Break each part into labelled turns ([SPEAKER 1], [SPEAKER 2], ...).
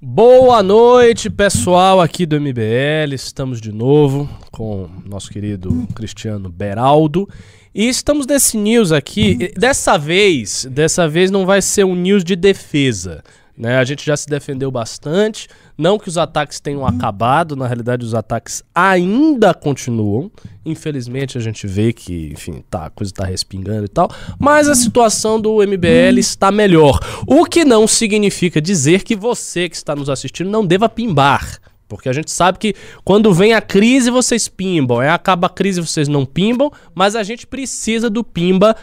[SPEAKER 1] Boa noite, pessoal aqui do MBL. Estamos de novo com nosso querido Cristiano Beraldo. E estamos nesse news aqui. Dessa vez, dessa vez não vai ser um news de defesa. Né? A gente já se defendeu bastante. Não que os ataques tenham acabado, na realidade os ataques ainda continuam. Infelizmente a gente vê que, enfim, tá, a coisa está respingando e tal. Mas a situação do MBL está melhor. O que não significa dizer que você que está nos assistindo não deva pimbar. Porque a gente sabe que quando vem a crise vocês pimbam, aí acaba a crise vocês não pimbam, mas a gente precisa do pimba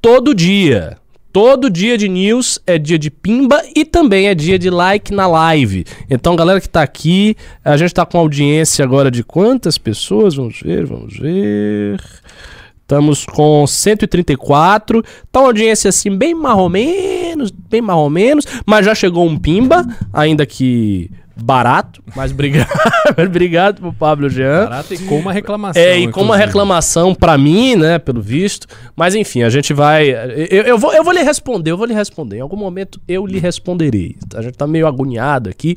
[SPEAKER 1] todo dia. Todo dia de news é dia de pimba e também é dia de like na live. Então, galera que tá aqui, a gente tá com audiência agora de quantas pessoas? Vamos ver, vamos ver. Estamos com 134. Tá uma audiência assim, bem marromenos, bem marromenos, mas já chegou um pimba, ainda que barato, mas obrigado, obrigado pro Pablo Jean.
[SPEAKER 2] Barato e com uma reclamação.
[SPEAKER 1] É, e com uma reclamação para mim, né, pelo visto. Mas enfim, a gente vai. Eu, eu, vou, eu vou lhe responder, eu vou lhe responder. Em algum momento eu lhe responderei. A gente tá meio agoniado aqui.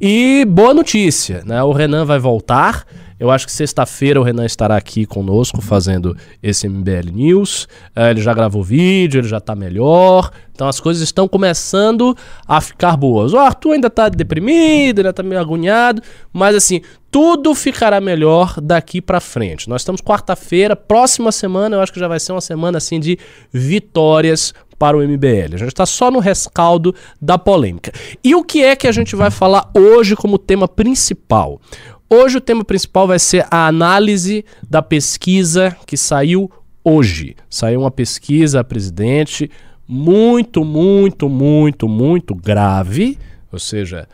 [SPEAKER 1] E boa notícia, né? O Renan vai voltar. Eu acho que sexta-feira o Renan estará aqui conosco fazendo esse MBL News. É, ele já gravou vídeo, ele já está melhor. Então as coisas estão começando a ficar boas. O Arthur ainda está deprimido, ainda está meio agoniado, mas assim, tudo ficará melhor daqui para frente. Nós estamos quarta-feira, próxima semana, eu acho que já vai ser uma semana assim de vitórias para o MBL. A gente está só no rescaldo da polêmica. E o que é que a gente vai falar hoje como tema principal? Hoje o tema principal vai ser a análise da pesquisa que saiu hoje. Saiu uma pesquisa, presidente, muito, muito, muito, muito grave, ou seja,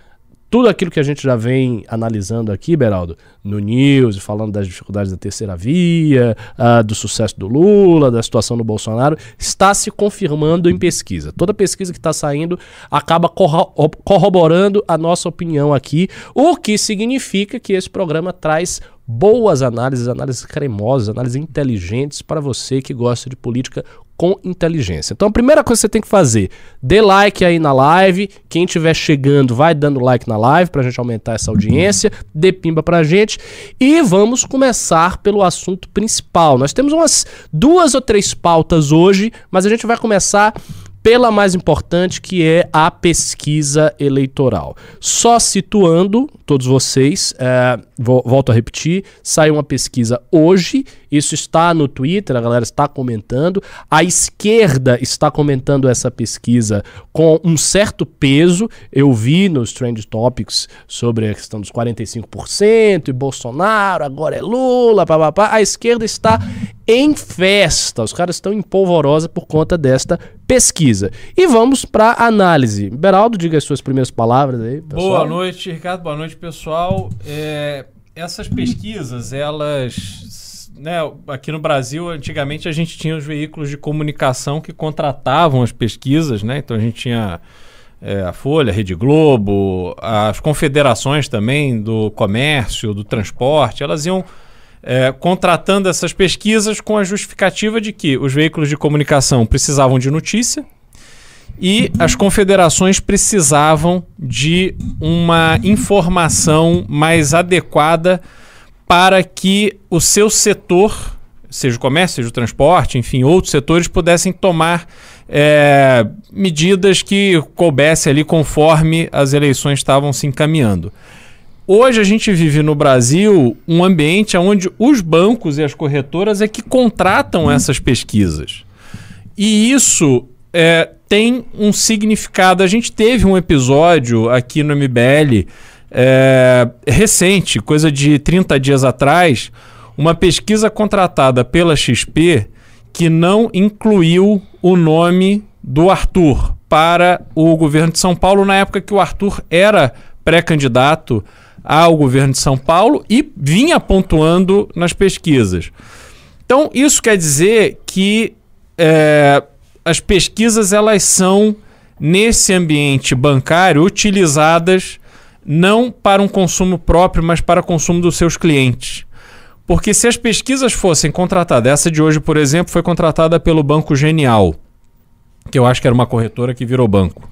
[SPEAKER 1] tudo aquilo que a gente já vem analisando aqui, Beraldo, no News, falando das dificuldades da terceira via, uh, do sucesso do Lula, da situação do Bolsonaro, está se confirmando em pesquisa. Toda pesquisa que está saindo acaba corro corroborando a nossa opinião aqui, o que significa que esse programa traz boas análises, análises cremosas, análises inteligentes para você que gosta de política com inteligência. Então a primeira coisa que você tem que fazer, dê like aí na live, quem estiver chegando vai dando like na live para a gente aumentar essa audiência, dê pimba para a gente e vamos começar pelo assunto principal. Nós temos umas duas ou três pautas hoje, mas a gente vai começar pela mais importante, que é a pesquisa eleitoral. Só situando todos vocês, é, volto a repetir, saiu uma pesquisa hoje, isso está no Twitter, a galera está comentando, a esquerda está comentando essa pesquisa com um certo peso, eu vi nos Trend Topics sobre a questão dos 45% e Bolsonaro, agora é Lula, papapá, a esquerda está em festa, os caras estão em polvorosa por conta desta pesquisa. E vamos para análise. Beraldo, diga as suas primeiras palavras aí.
[SPEAKER 2] Pessoal. Boa noite, Ricardo. Boa noite, pessoal. É, essas pesquisas, elas. Né, aqui no Brasil, antigamente a gente tinha os veículos de comunicação que contratavam as pesquisas, né? Então a gente tinha é, a Folha, a Rede Globo, as confederações também do comércio, do transporte, elas iam é, contratando essas pesquisas com a justificativa de que os veículos de comunicação precisavam de notícia e as confederações precisavam de uma informação mais adequada para que o seu setor, seja o comércio, seja o transporte, enfim, outros setores, pudessem tomar é, medidas que coubessem ali conforme as eleições estavam se encaminhando. Hoje a gente vive no Brasil um ambiente onde os bancos e as corretoras é que contratam essas pesquisas. E isso é, tem um significado. A gente teve um episódio aqui no MBL é, recente, coisa de 30 dias atrás, uma pesquisa contratada pela XP que não incluiu o nome do Arthur para o governo de São Paulo na época que o Arthur era pré-candidato ao governo de São Paulo e vinha pontuando nas pesquisas. Então, isso quer dizer que é, as pesquisas elas são, nesse ambiente bancário, utilizadas não para um consumo próprio, mas para consumo dos seus clientes. Porque se as pesquisas fossem contratadas, essa de hoje, por exemplo, foi contratada pelo Banco Genial, que eu acho que era uma corretora que virou banco.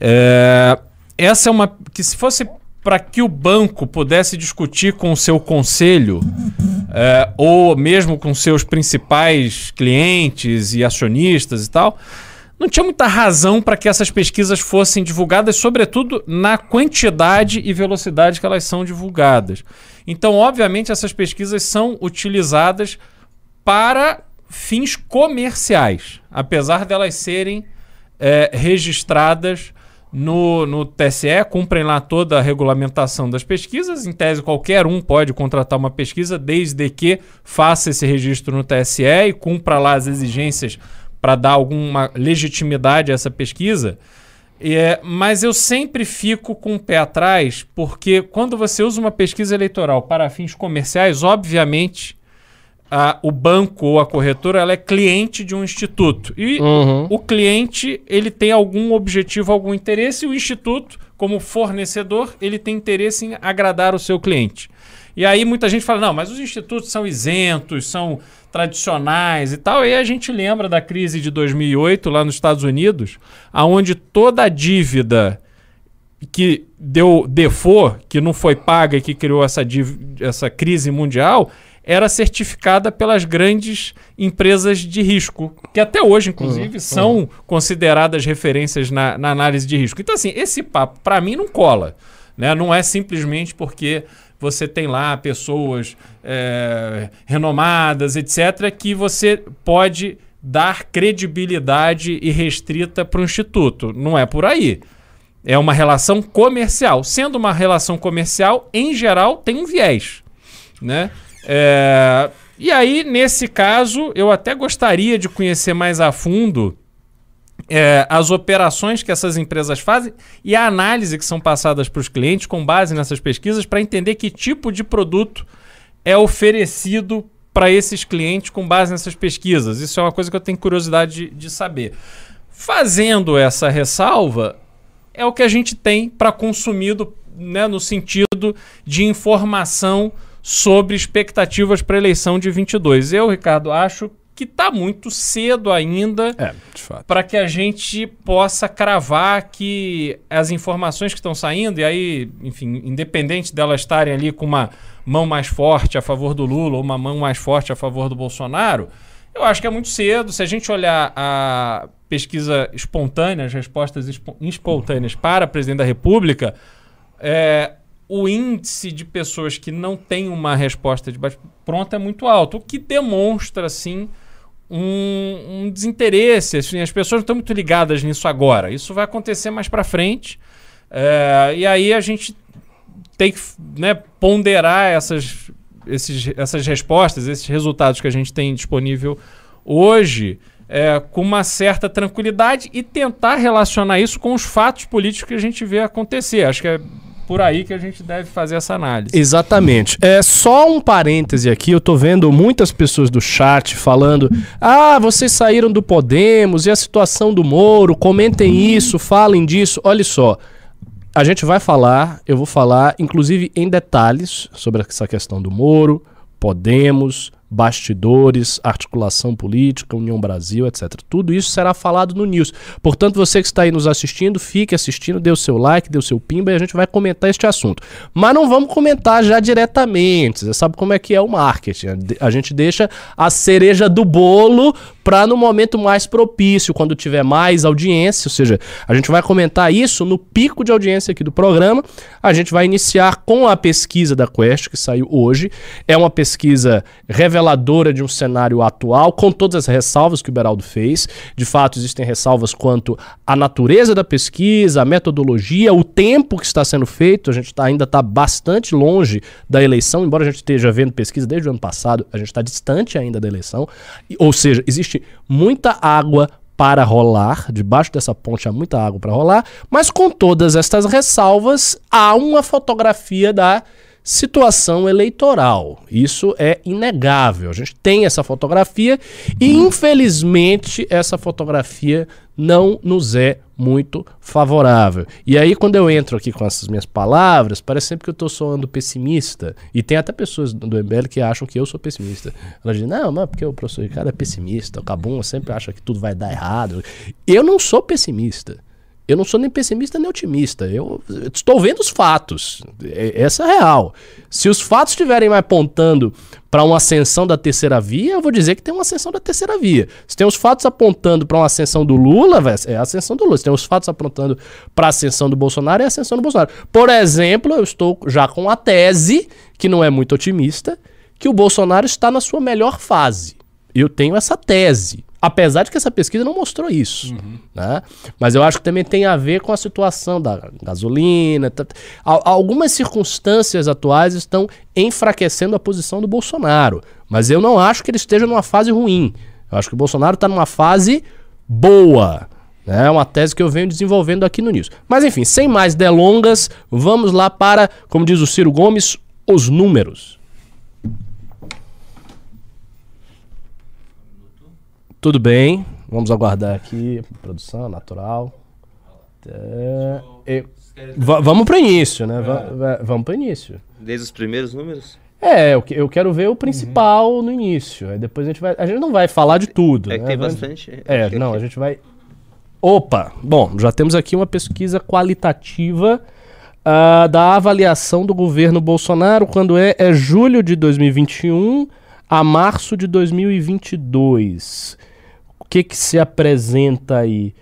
[SPEAKER 2] É, essa é uma. que se fosse para que o banco pudesse discutir com o seu conselho, é, ou mesmo com seus principais clientes e acionistas e tal, não tinha muita razão para que essas pesquisas fossem divulgadas, sobretudo na quantidade e velocidade que elas são divulgadas. Então, obviamente, essas pesquisas são utilizadas para fins comerciais, apesar delas serem é, registradas no, no TSE, cumprem lá toda a regulamentação das pesquisas. Em tese, qualquer um pode contratar uma pesquisa, desde que faça esse registro no TSE e cumpra lá as exigências para dar alguma legitimidade a essa pesquisa. É, mas eu sempre fico com o pé atrás, porque quando você usa uma pesquisa eleitoral para fins comerciais, obviamente a, o banco ou a corretora ela é cliente de um instituto. E uhum. o cliente ele tem algum objetivo, algum interesse, e o instituto, como fornecedor, ele tem interesse em agradar o seu cliente. E aí muita gente fala, não, mas os institutos são isentos, são tradicionais e tal. E aí a gente lembra da crise de 2008 lá nos Estados Unidos, aonde toda a dívida que deu default, que não foi paga e que criou essa, essa crise mundial, era certificada pelas grandes empresas de risco, que até hoje, inclusive, uhum, são uhum. consideradas referências na, na, análise de risco. Então, assim, esse papo, para mim, não cola. Né? Não é simplesmente porque você tem lá pessoas é, renomadas, etc., que você pode dar credibilidade irrestrita para o Instituto. Não é por aí. É uma relação comercial. Sendo uma relação comercial, em geral, tem um viés. Né? É, e aí, nesse caso, eu até gostaria de conhecer mais a fundo é, as operações que essas empresas fazem e a análise que são passadas para os clientes com base nessas pesquisas para entender que tipo de produto é oferecido para esses clientes com base nessas pesquisas. Isso é uma coisa que eu tenho curiosidade de, de saber. Fazendo essa ressalva, é o que a gente tem para consumir do, né, no sentido de informação sobre expectativas para a eleição de 22. Eu, Ricardo, acho que está muito cedo ainda
[SPEAKER 1] é,
[SPEAKER 2] para que a gente possa cravar que as informações que estão saindo, e aí, enfim, independente delas estarem ali com uma mão mais forte a favor do Lula ou uma mão mais forte a favor do Bolsonaro, eu acho que é muito cedo. Se a gente olhar a pesquisa espontânea, as respostas espontâneas para presidente da República, é, o índice de pessoas que não têm uma resposta de bate-pronto é muito alto, o que demonstra, assim, um, um desinteresse. Assim, as pessoas não estão muito ligadas nisso agora. Isso vai acontecer mais para frente. É, e aí a gente tem que né, ponderar essas, esses, essas respostas, esses resultados que a gente tem disponível hoje. É, com uma certa tranquilidade e tentar relacionar isso com os fatos políticos que a gente vê acontecer. Acho que é por aí que a gente deve fazer essa análise.
[SPEAKER 1] Exatamente. É só um parêntese aqui, eu tô vendo muitas pessoas do chat falando: "Ah, vocês saíram do Podemos e a situação do Moro, comentem isso, falem disso". Olha só, a gente vai falar, eu vou falar inclusive em detalhes sobre essa questão do Moro, Podemos, bastidores, articulação política, União Brasil, etc. Tudo isso será falado no News. Portanto, você que está aí nos assistindo, fique assistindo, dê o seu like, dê o seu pimba e a gente vai comentar este assunto. Mas não vamos comentar já diretamente. Você sabe como é que é o marketing. A gente deixa a cereja do bolo para no momento mais propício, quando tiver mais audiência, ou seja, a gente vai comentar isso no pico de audiência aqui do programa. A gente vai iniciar com a pesquisa da Quest que saiu hoje. É uma pesquisa reveladora de um cenário atual, com todas as ressalvas que o Beraldo fez. De fato, existem ressalvas quanto à natureza da pesquisa, a metodologia, o tempo que está sendo feito. A gente tá, ainda está bastante longe da eleição, embora a gente esteja vendo pesquisa desde o ano passado, a gente está distante ainda da eleição. Ou seja, existe muita água para rolar, debaixo dessa ponte há muita água para rolar, mas com todas estas ressalvas, há uma fotografia da situação eleitoral. Isso é inegável. A gente tem essa fotografia e, infelizmente, essa fotografia não nos é muito favorável. E aí, quando eu entro aqui com essas minhas palavras, parece sempre que eu estou soando pessimista. E tem até pessoas do MBL que acham que eu sou pessimista. Elas dizem, não, mas porque o professor Ricardo é pessimista, o Cabum sempre acha que tudo vai dar errado. Eu não sou pessimista. Eu não sou nem pessimista nem otimista. Eu estou vendo os fatos. É- Essa é real. Se os fatos estiverem apontando para uma ascensão da terceira via, eu vou dizer que tem uma ascensão da terceira via. Se tem os fatos apontando para uma ascensão do Lula, é a ascensão do Lula. Se tem os fatos apontando para a ascensão do Bolsonaro, é a ascensão do Bolsonaro. Por exemplo, eu estou já com a tese, que não é muito otimista, que o Bolsonaro está na sua melhor fase. Eu tenho essa tese. Apesar de que essa pesquisa não mostrou isso. Né? Mas eu acho que também tem a ver com a situação da gasolina. tá- Al- Algumas circunstâncias atuais estão enfraquecendo a posição do Bolsonaro. Mas eu não acho que ele esteja numa fase ruim. Eu acho que o Bolsonaro está numa fase boa. né? É uma tese que eu venho desenvolvendo aqui no News. Mas enfim, sem mais delongas, vamos lá para, como diz o Ciro Gomes, os números. Tudo bem, vamos aguardar aqui. Produção natural. É, eu- vamos para início, né? Va- vamos para início.
[SPEAKER 3] Desde os primeiros números?
[SPEAKER 1] É, eu, que- eu quero ver o principal no início. Aí depois a gente vai. A gente não vai falar de tudo.
[SPEAKER 3] É que
[SPEAKER 1] né?
[SPEAKER 3] tem
[SPEAKER 1] Vamos-
[SPEAKER 3] bastante.
[SPEAKER 1] É,
[SPEAKER 3] que
[SPEAKER 1] não, a gente vai. Opa! Bom, já temos aqui uma pesquisa qualitativa ah, da avaliação do governo Bolsonaro quando é, é julho de 2021 a março de 2022. O que que se apresenta aí?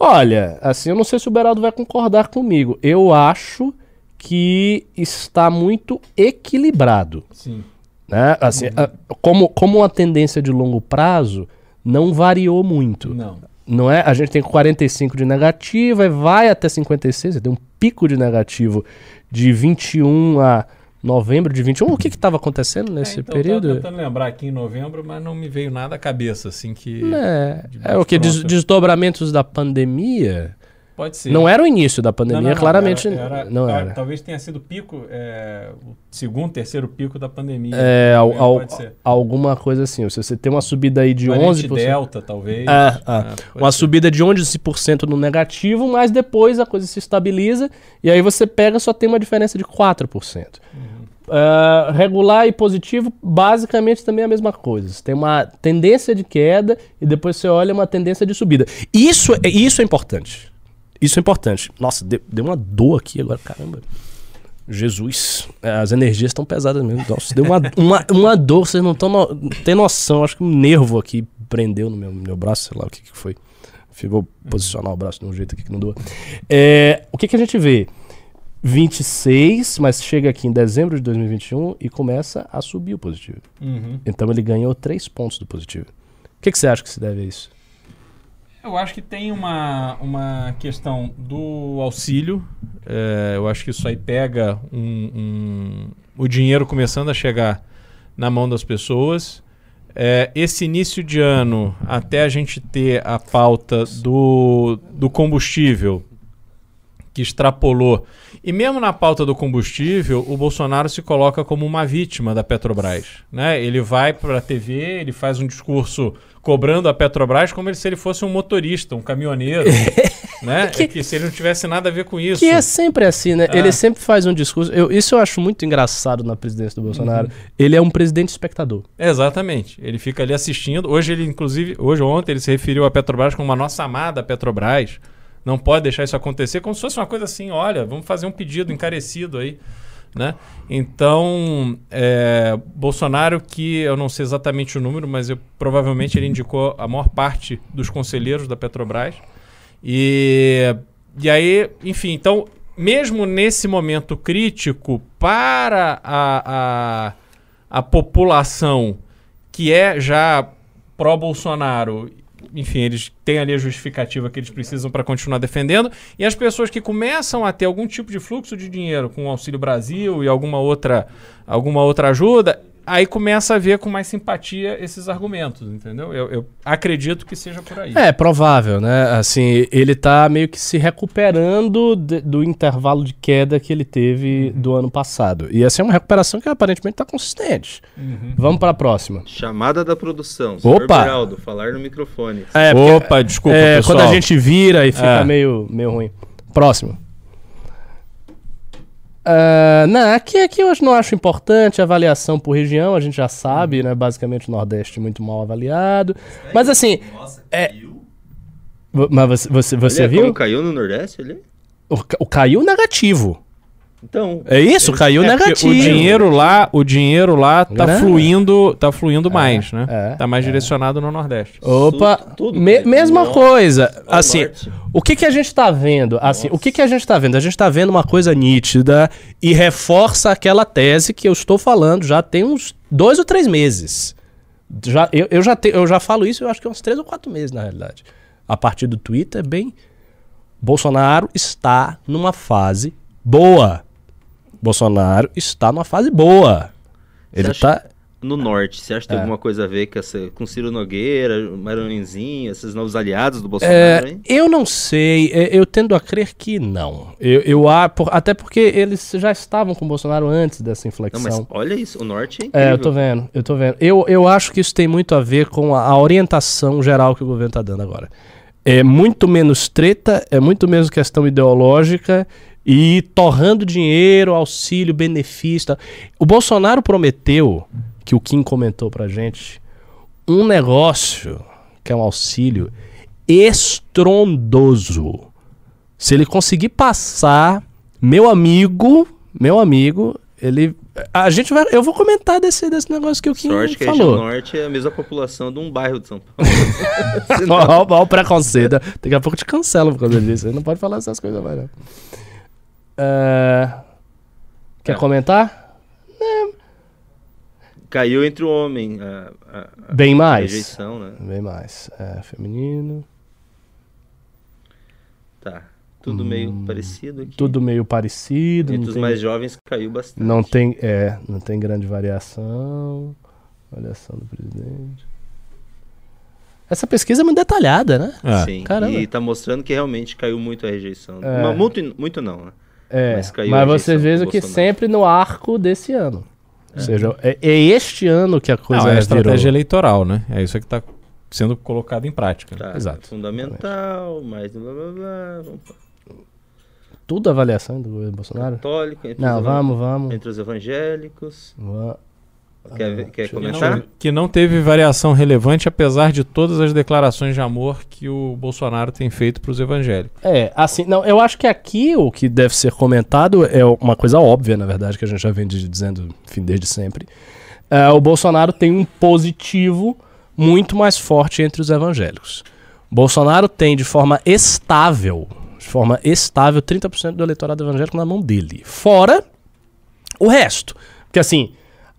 [SPEAKER 1] Olha, assim, eu não sei se o Beraldo vai concordar comigo. Eu acho que está muito equilibrado
[SPEAKER 2] Sim.
[SPEAKER 1] né? Assim, a- como, como uma tendência de longo prazo, não variou muito.
[SPEAKER 2] Não.
[SPEAKER 1] Não é? A gente tem 45 de negativa e vai até 56, tem um pico de negativo de 21 a novembro de 21. O que estava acontecendo nesse
[SPEAKER 2] é, então,
[SPEAKER 1] período?
[SPEAKER 2] Eu tentando lembrar aqui em novembro, mas não me veio nada à cabeça, assim, que...
[SPEAKER 1] É, é o que? Des, desdobramentos da pandemia?
[SPEAKER 2] Pode ser.
[SPEAKER 1] Não era o início da pandemia,
[SPEAKER 2] Não, não, não,
[SPEAKER 1] claramente
[SPEAKER 2] era- era-
[SPEAKER 1] não era.
[SPEAKER 2] Talvez tenha sido o pico, é, o segundo, terceiro pico da pandemia.
[SPEAKER 1] É, al-
[SPEAKER 2] É,
[SPEAKER 1] al- alguma coisa assim. Se você tem uma subida aí de
[SPEAKER 2] Variante
[SPEAKER 1] 11%.
[SPEAKER 2] Delta, talvez.
[SPEAKER 1] Ah, ah.
[SPEAKER 2] É, pode
[SPEAKER 1] uma
[SPEAKER 2] ser.
[SPEAKER 1] subida de 11% no negativo, mas depois a coisa se estabiliza e aí você pega só tem uma diferença de 4%. Ah, regular e positivo, basicamente também é a mesma coisa. Você tem uma tendência de queda e depois você olha uma tendência de subida. Isso é, isso é importante. Isso é importante. Nossa, deu, deu uma dor aqui agora, caramba. Jesus, as energias estão pesadas mesmo. Nossa, deu uma, uma, uma dor, vocês não estão no, tem noção. Acho que um nervo aqui prendeu no meu, meu braço, sei lá o que, que foi. Ficou posicionar o braço de um jeito aqui que não doa. É, o que, que a gente vê? 26, mas chega aqui em dezembro de 2021 e começa a subir o positivo.
[SPEAKER 2] Uhum.
[SPEAKER 1] Então ele ganhou 3 pontos do positivo. O que, que você acha que se deve a isso?
[SPEAKER 2] Eu acho que tem uma, uma questão do auxílio. É, eu acho que isso aí pega um, um- o dinheiro começando a chegar na mão das pessoas. É, esse início de ano, até a gente ter a pauta do, do combustível, que extrapolou. E mesmo na pauta do combustível, o Bolsonaro se coloca como uma vítima da Petrobras. Né? Ele vai para a TV, ele faz um discurso cobrando a Petrobras como se ele fosse um motorista, um caminhoneiro. né?
[SPEAKER 1] Que-
[SPEAKER 2] É que se ele não tivesse nada a ver com isso.
[SPEAKER 1] Que é sempre assim, né?
[SPEAKER 2] Ah.
[SPEAKER 1] Ele sempre faz um discurso. eu- isso eu acho muito engraçado na presidência do Bolsonaro.
[SPEAKER 2] Uhum.
[SPEAKER 1] Ele é um presidente espectador.
[SPEAKER 2] Exatamente. Ele fica ali assistindo. Hoje ele, inclusive, hoje ontem, ele se referiu à Petrobras como a nossa amada Petrobras. Não pode deixar isso acontecer, como se fosse uma coisa assim, olha, vamos fazer um pedido encarecido aí. Né? Então, é, Bolsonaro, que eu não sei exatamente o número, mas eu, provavelmente ele indicou a maior parte dos conselheiros da Petrobras. E, e aí, enfim, então, mesmo nesse momento crítico para a, a, a população que é já pró-Bolsonaro, enfim, eles têm ali a justificativa que eles precisam para continuar defendendo, e as pessoas que começam a ter algum tipo de fluxo de dinheiro com o Auxílio Brasil e alguma outra, alguma outra ajuda, aí começa a ver com mais simpatia esses argumentos, entendeu? Eu, eu acredito que seja por aí.
[SPEAKER 1] É, provável, né? Assim, ele tá meio que se recuperando de- do intervalo de queda que ele teve do ano passado. E essa é uma recuperação que aparentemente tá consistente.
[SPEAKER 2] Uhum.
[SPEAKER 1] Vamos para a próxima.
[SPEAKER 3] Chamada da produção. Senhor
[SPEAKER 1] Opa!
[SPEAKER 3] Beraldo, falar no microfone.
[SPEAKER 1] É, porque-
[SPEAKER 2] Opa, desculpa,
[SPEAKER 1] é,
[SPEAKER 2] pessoal.
[SPEAKER 1] quando a gente vira e fica
[SPEAKER 2] É.
[SPEAKER 1] meio, meio ruim. Próximo. Ah, não, aqui, aqui eu não acho importante a avaliação por região, a gente já sabe, né? Basicamente o Nordeste muito mal avaliado. Mas assim,
[SPEAKER 4] Nossa,
[SPEAKER 1] É-
[SPEAKER 4] caiu.
[SPEAKER 1] Mas você, você, você
[SPEAKER 3] Olha
[SPEAKER 1] viu?
[SPEAKER 3] como caiu no Nordeste ali?
[SPEAKER 1] O, o caiu negativo.
[SPEAKER 3] Então,
[SPEAKER 1] É isso? Caiu
[SPEAKER 2] É,
[SPEAKER 1] negativo.
[SPEAKER 2] o dinheiro lá, o dinheiro lá tá
[SPEAKER 1] Grana.
[SPEAKER 2] fluindo, tá fluindo mais, né?
[SPEAKER 1] é,
[SPEAKER 2] tá mais direcionado no Nordeste.
[SPEAKER 1] Opa,
[SPEAKER 3] Tudo- tudo
[SPEAKER 1] me- mesma
[SPEAKER 3] Não.
[SPEAKER 1] coisa. Assim, o que que a gente tá vendo? Assim, o que que a gente tá vendo? A gente tá vendo uma coisa nítida e reforça aquela tese que eu estou falando já tem uns dois ou três meses. Já, eu, eu já te- eu já falo isso, eu acho que uns três ou quatro meses, na realidade. A partir do Twitter, bem. Bolsonaro está numa fase boa. Bolsonaro está numa fase boa. Ele
[SPEAKER 3] acha-
[SPEAKER 1] tá.
[SPEAKER 3] no Norte, você acha que tem
[SPEAKER 1] É.
[SPEAKER 3] alguma coisa a ver com, essa, com Ciro Nogueira, Maranhenzinho, esses novos aliados do Bolsonaro,
[SPEAKER 1] É,
[SPEAKER 3] hein?
[SPEAKER 1] eu não sei, é, eu tendo a crer que não. Eu, eu até porque eles já estavam com o Bolsonaro antes dessa
[SPEAKER 3] Não,
[SPEAKER 1] inflexão.
[SPEAKER 3] mas olha isso, o Norte é incrível.
[SPEAKER 1] É, eu tô vendo, eu tô vendo. Eu, eu acho que isso tem muito a ver com a, a orientação geral que o governo tá dando agora. É muito menos treta, é muito menos questão ideológica e torrando dinheiro, auxílio, benefício. tal. O Bolsonaro prometeu, que o Kim comentou pra gente, um negócio que é um auxílio estrondoso. Se ele conseguir passar, meu amigo, meu amigo, ele. A gente vai. Eu vou comentar desse, desse negócio que o Kim
[SPEAKER 3] Sorte que
[SPEAKER 1] falou.
[SPEAKER 3] norte é a mesma população de um bairro de São Paulo. Senão-
[SPEAKER 1] Olha o preconceito. Daqui a pouco te cancelam por causa disso. Você não pode falar essas coisas mais, não. É, Quer
[SPEAKER 3] É.
[SPEAKER 1] comentar?
[SPEAKER 3] Caiu entre o homem a, a- a
[SPEAKER 1] Bem mais.
[SPEAKER 3] rejeição, né?
[SPEAKER 1] Bem mais. É, feminino.
[SPEAKER 3] Tá. Tudo meio parecido aqui.
[SPEAKER 1] Hum, Tudo meio parecido.
[SPEAKER 3] Entre
[SPEAKER 1] Não
[SPEAKER 3] os
[SPEAKER 1] tem,
[SPEAKER 3] mais jovens caiu bastante.
[SPEAKER 1] não tem, é, não tem grande variação. Avaliação do presidente. Essa pesquisa é muito detalhada, né?
[SPEAKER 2] É.
[SPEAKER 3] Sim.
[SPEAKER 1] Caramba.
[SPEAKER 3] E tá mostrando que realmente caiu muito a rejeição.
[SPEAKER 1] É.
[SPEAKER 3] Mas muito, muito não, né?
[SPEAKER 1] É,
[SPEAKER 3] Mas
[SPEAKER 1] mas, você veja
[SPEAKER 3] do
[SPEAKER 1] que
[SPEAKER 3] Bolsonaro.
[SPEAKER 1] sempre no arco desse ano. Ou seja, é, é este ano que a coisa
[SPEAKER 2] Não, é a
[SPEAKER 1] virou.
[SPEAKER 2] estratégia eleitoral, né? É isso que tá sendo colocado em prática.
[SPEAKER 3] Tá.
[SPEAKER 1] Exato.
[SPEAKER 3] Fundamental, mais blá blá blá. Vamos
[SPEAKER 1] Tudo avaliação do governo Bolsonaro?
[SPEAKER 3] Católico, entre,
[SPEAKER 1] Não,
[SPEAKER 3] os,
[SPEAKER 1] vamos, vamos.
[SPEAKER 3] entre os evangélicos.
[SPEAKER 1] Va-
[SPEAKER 3] Quer, quer comentar?
[SPEAKER 2] não, que não teve variação relevante, apesar de todas as declarações de amor que o Bolsonaro tem feito para os evangélicos.
[SPEAKER 1] É, assim, não, eu acho que aqui o que deve ser comentado é uma coisa óbvia, na verdade, que a gente já vem dizendo enfim, desde sempre. É, o Bolsonaro tem um positivo muito mais forte entre os evangélicos. Bolsonaro tem de forma estável, de forma estável, 30% do eleitorado evangélico na mão dele. Fora o resto. Porque assim,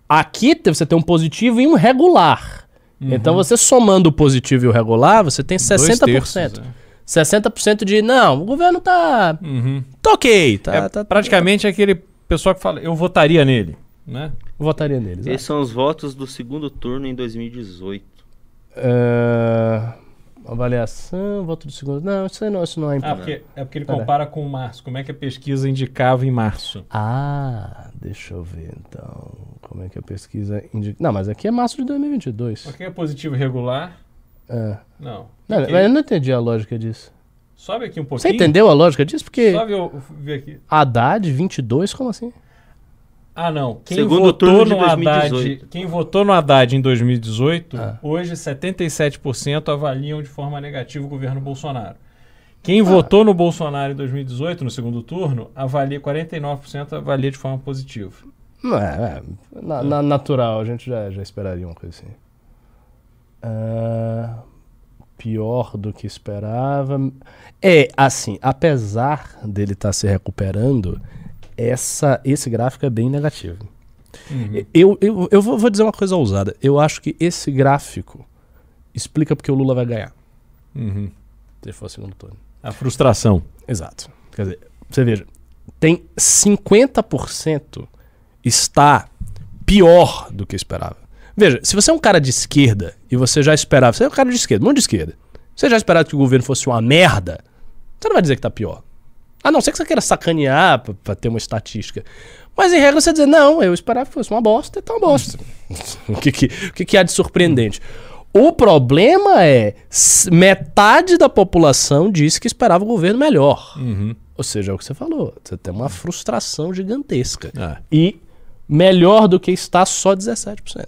[SPEAKER 1] aqui você tem um positivo e um regular. Então você somando o positivo e o regular, você tem 60%.
[SPEAKER 2] Dois terços,
[SPEAKER 1] 60% de não, o governo tá,
[SPEAKER 2] é. Uhum.
[SPEAKER 1] tá ok, tá,
[SPEAKER 2] É
[SPEAKER 1] tá-
[SPEAKER 2] praticamente aquele pessoal que fala, eu votaria nele, né?
[SPEAKER 1] votaria neles.
[SPEAKER 3] Esses são os votos do segundo turno em 2018.
[SPEAKER 1] É, avaliação, voto do segundo. Não, isso aí não, isso não é
[SPEAKER 2] Ah,
[SPEAKER 1] importante.
[SPEAKER 2] porque, é porque ele
[SPEAKER 1] Pera.
[SPEAKER 2] compara com o março. Como é que a pesquisa indicava em março?
[SPEAKER 1] Ah, deixa eu ver então. Como é que a pesquisa indica. Não, mas aqui é março de 2022.
[SPEAKER 2] O que é positivo e regular?
[SPEAKER 1] É.
[SPEAKER 2] Não.
[SPEAKER 1] Não, eu não entendi a lógica disso.
[SPEAKER 2] Sobe aqui um
[SPEAKER 1] Você
[SPEAKER 2] pouquinho.
[SPEAKER 1] entendeu a lógica disso? Porque
[SPEAKER 2] Sobe eu ver aqui.
[SPEAKER 1] Haddad 22, como assim?
[SPEAKER 2] Ah, não. Quem
[SPEAKER 3] Segundo
[SPEAKER 2] votou
[SPEAKER 3] turno de
[SPEAKER 2] no Haddad,
[SPEAKER 3] 2018.
[SPEAKER 2] quem votou no Haddad em 2018,
[SPEAKER 1] Ah.
[SPEAKER 2] hoje 77% avaliam de forma negativa o governo Bolsonaro. Quem votou no Bolsonaro em 2018, no segundo turno, avalia 49% avalia de forma positiva.
[SPEAKER 1] Não, é, é, na, na- natural, a gente já, já esperaria uma coisa assim. Ah, pior do que esperava. É, assim, apesar dele estar se recuperando, essa, esse gráfico é bem negativo. Eu, eu, eu vou, vou dizer uma coisa ousada. Eu acho que esse gráfico explica porque o Lula vai ganhar.
[SPEAKER 2] Uhum.
[SPEAKER 1] Se ele for segundo turno.
[SPEAKER 2] A frustração.
[SPEAKER 1] Exato. Quer dizer, você veja, tem 50% está pior do que esperava. Veja, se você é um cara de esquerda e você já esperava, você é um cara de esquerda, muito de esquerda, você já esperava que o governo fosse uma merda, você não vai dizer que tá pior. A não ser que você queira sacanear pra, pra ter uma estatística. Mas em regra você dizer, não, eu esperava que fosse uma bosta, então é uma bosta. o que, que, o que, que há de surpreendente? O problema é metade da população disse que esperava o governo melhor.
[SPEAKER 2] Uhum.
[SPEAKER 1] Ou seja, é o que você falou. Você tem uma frustração gigantesca.
[SPEAKER 2] É.
[SPEAKER 1] E melhor do que está só 17%.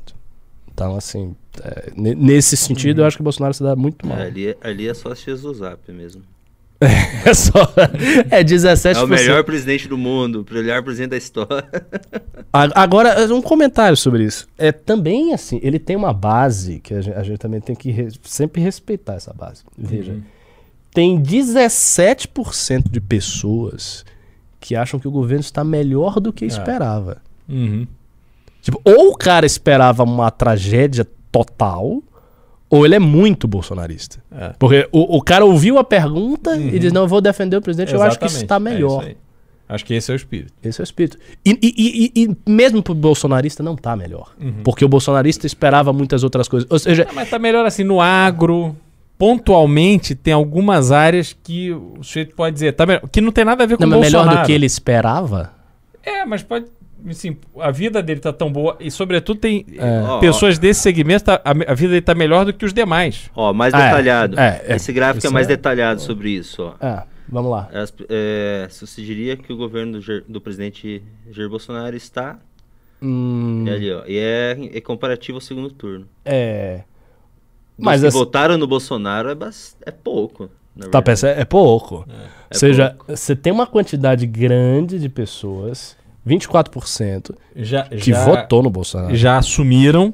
[SPEAKER 1] Então, assim, é, ne- nesse sentido, eu acho que o Bolsonaro se dá muito mal.
[SPEAKER 3] É, ali, é- ali é só Jesus Zap mesmo.
[SPEAKER 1] É só. É 17%.
[SPEAKER 3] É o melhor presidente do mundo, o melhor presidente da história.
[SPEAKER 1] Agora, um comentário sobre isso. É também assim, ele tem uma base que a gente, a gente também tem que re- sempre respeitar essa base. Veja, tem 17% de pessoas que acham que o governo está melhor do que esperava.
[SPEAKER 2] Uhum.
[SPEAKER 1] Tipo, ou o cara esperava uma tragédia total, ou ele é muito bolsonarista.
[SPEAKER 2] É.
[SPEAKER 1] Porque o, o cara ouviu a pergunta e diz: Não, eu vou defender o presidente, eu acho que isso está
[SPEAKER 2] Exatamente, é
[SPEAKER 1] melhor.
[SPEAKER 2] aí. Acho que esse é o espírito.
[SPEAKER 1] Esse é o espírito. E, e- e- e- mesmo pro bolsonarista não tá melhor. Porque o bolsonarista esperava muitas outras coisas. Ou seja,
[SPEAKER 2] Ah, mas tá melhor assim, no agro, pontualmente, tem algumas áreas que o sujeito pode dizer, tá melhor, que não tem nada a ver com
[SPEAKER 1] não,
[SPEAKER 2] o
[SPEAKER 1] mas melhor
[SPEAKER 2] Bolsonaro.
[SPEAKER 1] do que ele esperava.
[SPEAKER 2] É, mas pode. Assim, a vida dele tá tão boa e, sobretudo, tem
[SPEAKER 1] É.
[SPEAKER 2] Pessoas desse segmento, tá- a, a vida dele tá melhor do que os demais.
[SPEAKER 3] Ó, mais
[SPEAKER 1] Ah, é.
[SPEAKER 3] detalhado.
[SPEAKER 1] É, é.
[SPEAKER 3] Esse gráfico é mais
[SPEAKER 1] é.
[SPEAKER 3] detalhado sobre isso, ó.
[SPEAKER 1] Ah, vamos lá.
[SPEAKER 3] As- é, se você diria que o governo do, do presidente Jair Bolsonaro está
[SPEAKER 1] Hum,
[SPEAKER 3] é ali, ó, e é, é comparativo ao segundo turno.
[SPEAKER 1] é.
[SPEAKER 3] Dos
[SPEAKER 1] Mas
[SPEAKER 3] que votaram no Bolsonaro é, é pouco.
[SPEAKER 1] Tá pensando? É pouco. Ou
[SPEAKER 3] É
[SPEAKER 1] seja,
[SPEAKER 3] pouco.
[SPEAKER 1] você tem uma quantidade grande de pessoas, 24%,
[SPEAKER 2] Já,
[SPEAKER 1] que
[SPEAKER 2] já,
[SPEAKER 1] votou no Bolsonaro.
[SPEAKER 2] já assumiram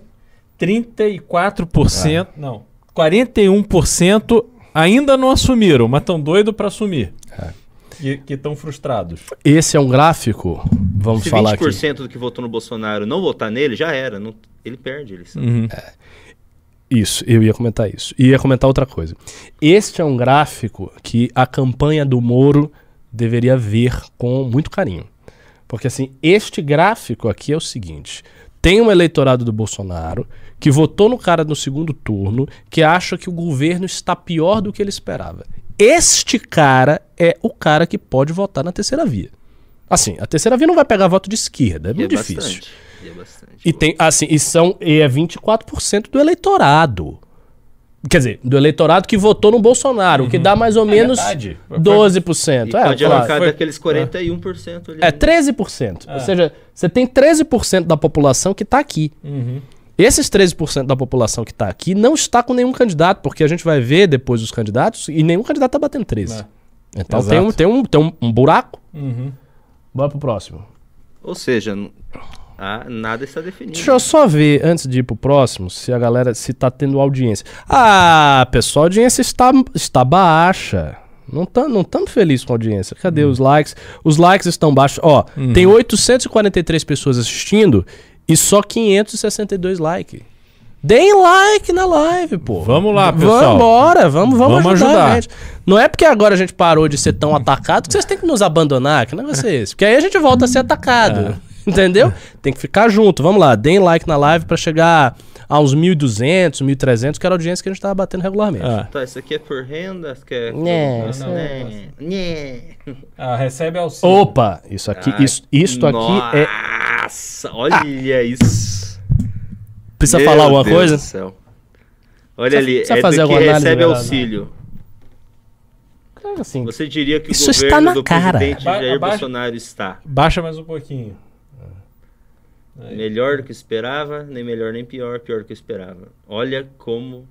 [SPEAKER 2] 34%, não, 41% ainda não assumiram, mas estão doidos para assumir. E que estão frustrados.
[SPEAKER 1] Esse é um gráfico, vamos
[SPEAKER 3] Se
[SPEAKER 1] falar aqui.
[SPEAKER 3] 20% do que votou no Bolsonaro não votar nele, já era. não- ele perde. Ele,
[SPEAKER 2] Uhum.
[SPEAKER 1] Isso, eu ia comentar isso. E ia comentar outra coisa. Este é um gráfico que a campanha do Moro deveria ver com muito carinho. Porque assim, este gráfico aqui é o seguinte: tem um eleitorado do Bolsonaro que votou no cara no segundo turno, que acha que o governo está pior do que ele esperava. Este cara é o cara que pode votar na terceira via. Assim, a terceira via não vai pegar voto de esquerda, é
[SPEAKER 3] E
[SPEAKER 1] muito
[SPEAKER 3] é
[SPEAKER 1] difícil.
[SPEAKER 3] bastante. E é bastante.
[SPEAKER 1] E tem, assim, e são e é 24% do eleitorado. Quer dizer, do eleitorado que votou no Bolsonaro, o que dá mais ou menos
[SPEAKER 2] verdade.
[SPEAKER 1] 12%.
[SPEAKER 3] E
[SPEAKER 1] É,
[SPEAKER 3] pode
[SPEAKER 1] claro.
[SPEAKER 3] arrancar
[SPEAKER 2] foi-
[SPEAKER 3] daqueles 41% ali.
[SPEAKER 1] É 13%. Ou seja, você tem 13% da população que está aqui. Esses 13% da população que está aqui não está com nenhum candidato, porque a gente vai ver depois os candidatos e nenhum candidato está batendo 13. Então
[SPEAKER 2] Exato.
[SPEAKER 1] tem, um, tem, um, tem um, um buraco.
[SPEAKER 2] Uhum.
[SPEAKER 1] Bora pro próximo.
[SPEAKER 3] Ou seja, ah, nada está definido.
[SPEAKER 1] Deixa eu só ver, antes de ir pro próximo, se a galera, se tá tendo audiência. Ah, pessoal, a audiência está, está baixa. Não estamos não tamo felizes com a audiência. Cadê os likes? Os likes estão baixos. Ó, tem 843 pessoas assistindo e só 562 likes. Deem like na live, pô.
[SPEAKER 2] Vamos lá, pessoal.
[SPEAKER 1] Vambora, vamos, vamos,
[SPEAKER 2] Vamos
[SPEAKER 1] ajudar,
[SPEAKER 2] ajudar.
[SPEAKER 1] a gente. Não é porque agora a gente parou de ser tão atacado que vocês têm que nos abandonar. Que negócio é esse? Porque aí a gente volta a ser atacado. Entendeu? Tem que ficar junto. Vamos lá, deem like na live pra chegar a uns 1.200, 1.300, que era a audiência que a gente tava batendo regularmente.
[SPEAKER 2] Ah,
[SPEAKER 3] Tá, isso aqui é por renda? Isso aqui é...
[SPEAKER 1] Né,
[SPEAKER 3] Não,
[SPEAKER 1] é-
[SPEAKER 3] né, né.
[SPEAKER 2] ah, recebe auxílio.
[SPEAKER 1] Opa, isso aqui,
[SPEAKER 3] Ai,
[SPEAKER 1] isso, isto aqui é.
[SPEAKER 3] Nossa, olha isso.
[SPEAKER 1] Precisa
[SPEAKER 3] Meu
[SPEAKER 1] falar alguma
[SPEAKER 3] Deus
[SPEAKER 1] coisa?
[SPEAKER 3] do céu. Olha
[SPEAKER 1] Precisa-
[SPEAKER 3] ali,
[SPEAKER 1] precisa
[SPEAKER 3] é
[SPEAKER 1] fazer
[SPEAKER 3] do que recebe auxílio.
[SPEAKER 1] Assim,
[SPEAKER 3] Você diria que
[SPEAKER 1] Isso
[SPEAKER 3] o
[SPEAKER 1] está
[SPEAKER 3] governo
[SPEAKER 1] na
[SPEAKER 3] do
[SPEAKER 1] cara.
[SPEAKER 3] presidente
[SPEAKER 2] Ba-
[SPEAKER 3] Jair
[SPEAKER 2] abaixa-
[SPEAKER 3] Bolsonaro está
[SPEAKER 2] Baixa mais um pouquinho.
[SPEAKER 3] Melhor do que esperava, nem melhor nem pior, pior do que esperava. Olha como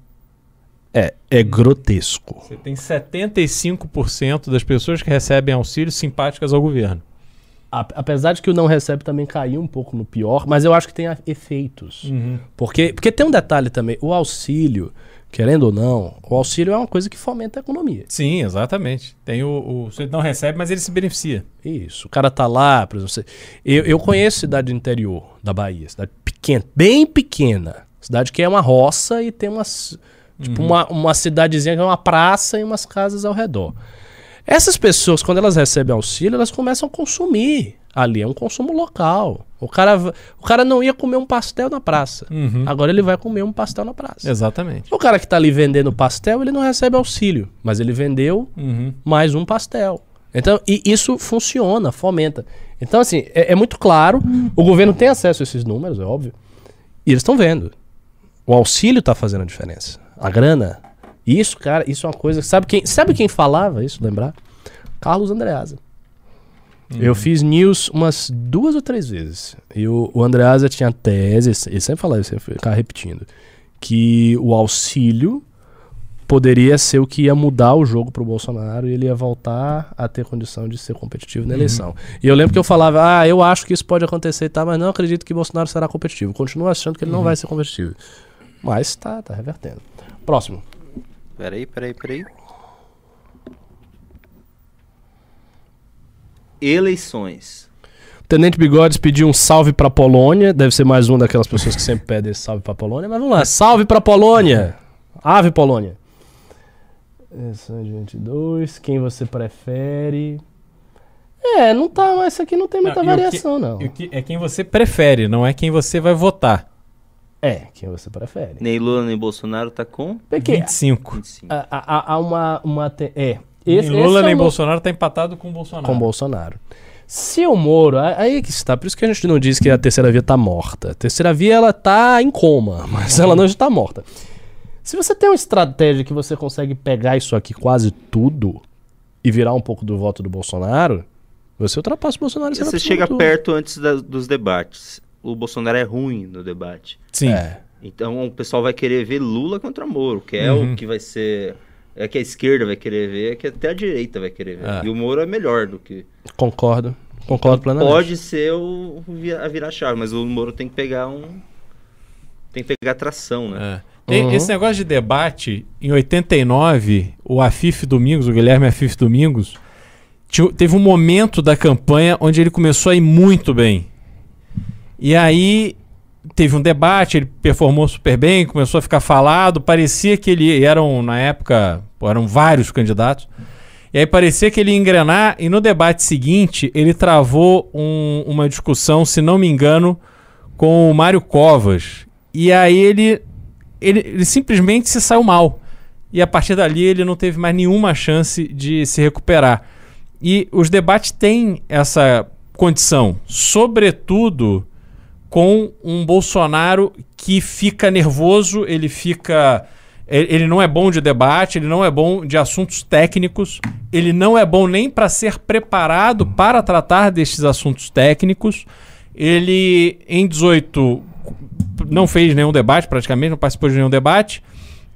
[SPEAKER 1] é, é grotesco.
[SPEAKER 2] Você tem 75% das pessoas que recebem auxílio simpáticas ao governo.
[SPEAKER 1] Apesar de que o não recebe também caiu um pouco no pior, mas eu acho que tem efeitos. Porque, porque tem um detalhe também: o auxílio, querendo ou não, o auxílio é uma coisa que fomenta a economia.
[SPEAKER 2] Sim, exatamente. Tem o, o não recebe, mas ele se beneficia.
[SPEAKER 1] Isso. O cara tá lá, por exemplo, você- eu, eu conheço cidade do interior da Bahia, cidade pequena, bem pequena. Cidade que é uma roça e tem umas. Tipo, uma, uma cidadezinha que é uma praça e umas casas ao redor. Essas pessoas, quando elas recebem auxílio, elas começam a consumir. Ali é um consumo local. O cara, o cara não ia comer um pastel na praça. Agora ele vai comer um pastel na praça.
[SPEAKER 2] Exatamente.
[SPEAKER 1] O cara que tá ali vendendo pastel, ele não recebe auxílio. Mas ele vendeu
[SPEAKER 2] Uhum.
[SPEAKER 1] mais um pastel. Então, e isso funciona, fomenta. Então, assim, é, é muito claro, o governo tem acesso a esses números, é óbvio, e eles estão vendo. O auxílio está fazendo a diferença. A grana. Isso, cara, isso é uma coisa. Sabe quem, sabe quem falava isso, lembrar? Carlos Andreasa. Eu fiz news umas duas ou três vezes. E o, o Andreasa tinha tese, ele sempre falava isso, ele ficava repetindo, que o auxílio poderia ser o que ia mudar o jogo pro Bolsonaro e ele ia voltar a ter condição de ser competitivo na eleição. E eu lembro que eu falava, ah, eu acho que isso pode acontecer e tá, mas não acredito que Bolsonaro será competitivo. Continuo achando que ele não vai ser competitivo. Mas tá, tá revertendo. Próximo.
[SPEAKER 3] Peraí, peraí, peraí. Eleições.
[SPEAKER 1] Tenente Bigodes pediu um salve pra Polônia. Deve ser mais uma daquelas pessoas que sempre pedem esse salve pra Polônia. Mas vamos lá. Salve pra Polônia! Ave Polônia. É gente dois. Quem você prefere? É, não tá, mas isso aqui não tem muita
[SPEAKER 2] Não, e o que-
[SPEAKER 1] variação, não.
[SPEAKER 2] Que- é quem você prefere, não é quem você vai votar.
[SPEAKER 1] É, quem você prefere.
[SPEAKER 3] Nem Lula nem Bolsonaro tá com
[SPEAKER 1] Porque
[SPEAKER 2] 25.
[SPEAKER 3] 25.
[SPEAKER 1] há, uma, uma. te- É.
[SPEAKER 2] nem
[SPEAKER 1] Esse,
[SPEAKER 2] Lula
[SPEAKER 1] esse é
[SPEAKER 2] nem
[SPEAKER 1] o no-
[SPEAKER 2] Bolsonaro tá empatado com o Bolsonaro.
[SPEAKER 1] com Bolsonaro. Se o Moro, aí é que está, por isso que a gente não diz que a terceira via tá morta. A terceira via ela tá em coma, mas ela não está morta. Se você tem uma estratégia que você consegue pegar isso aqui quase tudo e virar um pouco do voto do Bolsonaro, você ultrapassa o Bolsonaro. e vai
[SPEAKER 3] Você
[SPEAKER 1] pro
[SPEAKER 3] chega
[SPEAKER 1] turno.
[SPEAKER 3] perto antes da- dos debates. O Bolsonaro é ruim no debate.
[SPEAKER 2] Sim.
[SPEAKER 1] É.
[SPEAKER 3] Então o pessoal vai querer ver Lula contra Moro, que é
[SPEAKER 2] Uhum.
[SPEAKER 3] o que vai ser. É que a esquerda vai querer ver, é que até a direita vai querer ver.
[SPEAKER 2] É.
[SPEAKER 3] E o Moro é melhor do que.
[SPEAKER 1] Concordo. Concordo plenamente.
[SPEAKER 3] Pode ser o, a virar-chave, mas o Moro tem que pegar um. Tem que pegar tração, né?
[SPEAKER 2] É. Tem
[SPEAKER 1] Uhum.
[SPEAKER 2] Esse negócio de debate, em 89, o Afif Domingos, o Guilherme Afif Domingos, teve um momento da campanha onde ele começou a ir muito bem. E aí teve um debate, ele performou super bem, começou a ficar falado, parecia que ele eram na época, eram vários candidatos. E aí parecia que ele ia engrenar e no debate seguinte ele travou um- uma discussão, se não me engano, com o Mário Covas. E aí ele, ele, ele simplesmente se saiu mal. E a partir dali ele não teve mais nenhuma chance de se recuperar. E os debates têm essa condição, sobretudo com um Bolsonaro que fica nervoso, ele fica. Ele não é bom de debate, ele não é bom de assuntos técnicos, ele não é bom nem para ser preparado para tratar destes assuntos técnicos. Ele, em 18, não fez nenhum debate, praticamente, não participou de nenhum debate.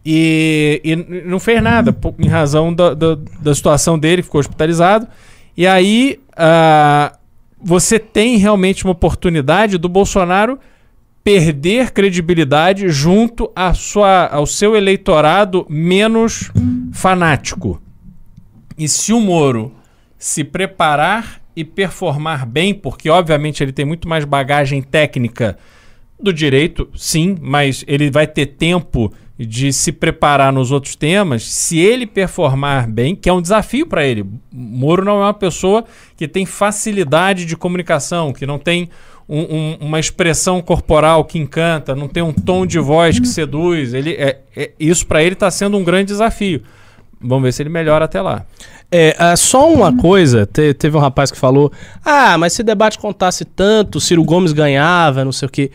[SPEAKER 2] E, e não fez nada, em razão da, da, da situação dele, ficou hospitalizado. E aí ah, você tem realmente uma oportunidade do Bolsonaro perder credibilidade junto à sua, ao seu eleitorado menos fanático. E se o Moro se preparar e performar bem, porque obviamente ele tem muito mais bagagem técnica do direito, sim, mas ele vai ter tempo de se preparar nos outros temas. Se ele performar bem, que é um desafio para ele. Moro não é uma pessoa que tem facilidade de comunicação, que não tem um- um- uma expressão corporal que encanta, não tem um tom de voz que seduz. Ele é, é- isso para ele está sendo um grande desafio. Vamos ver se ele melhora até lá.
[SPEAKER 1] É, ah, só uma coisa, te- teve um rapaz que falou: Ah, mas se o debate contasse tanto, Ciro Gomes ganhava, não sei o quê.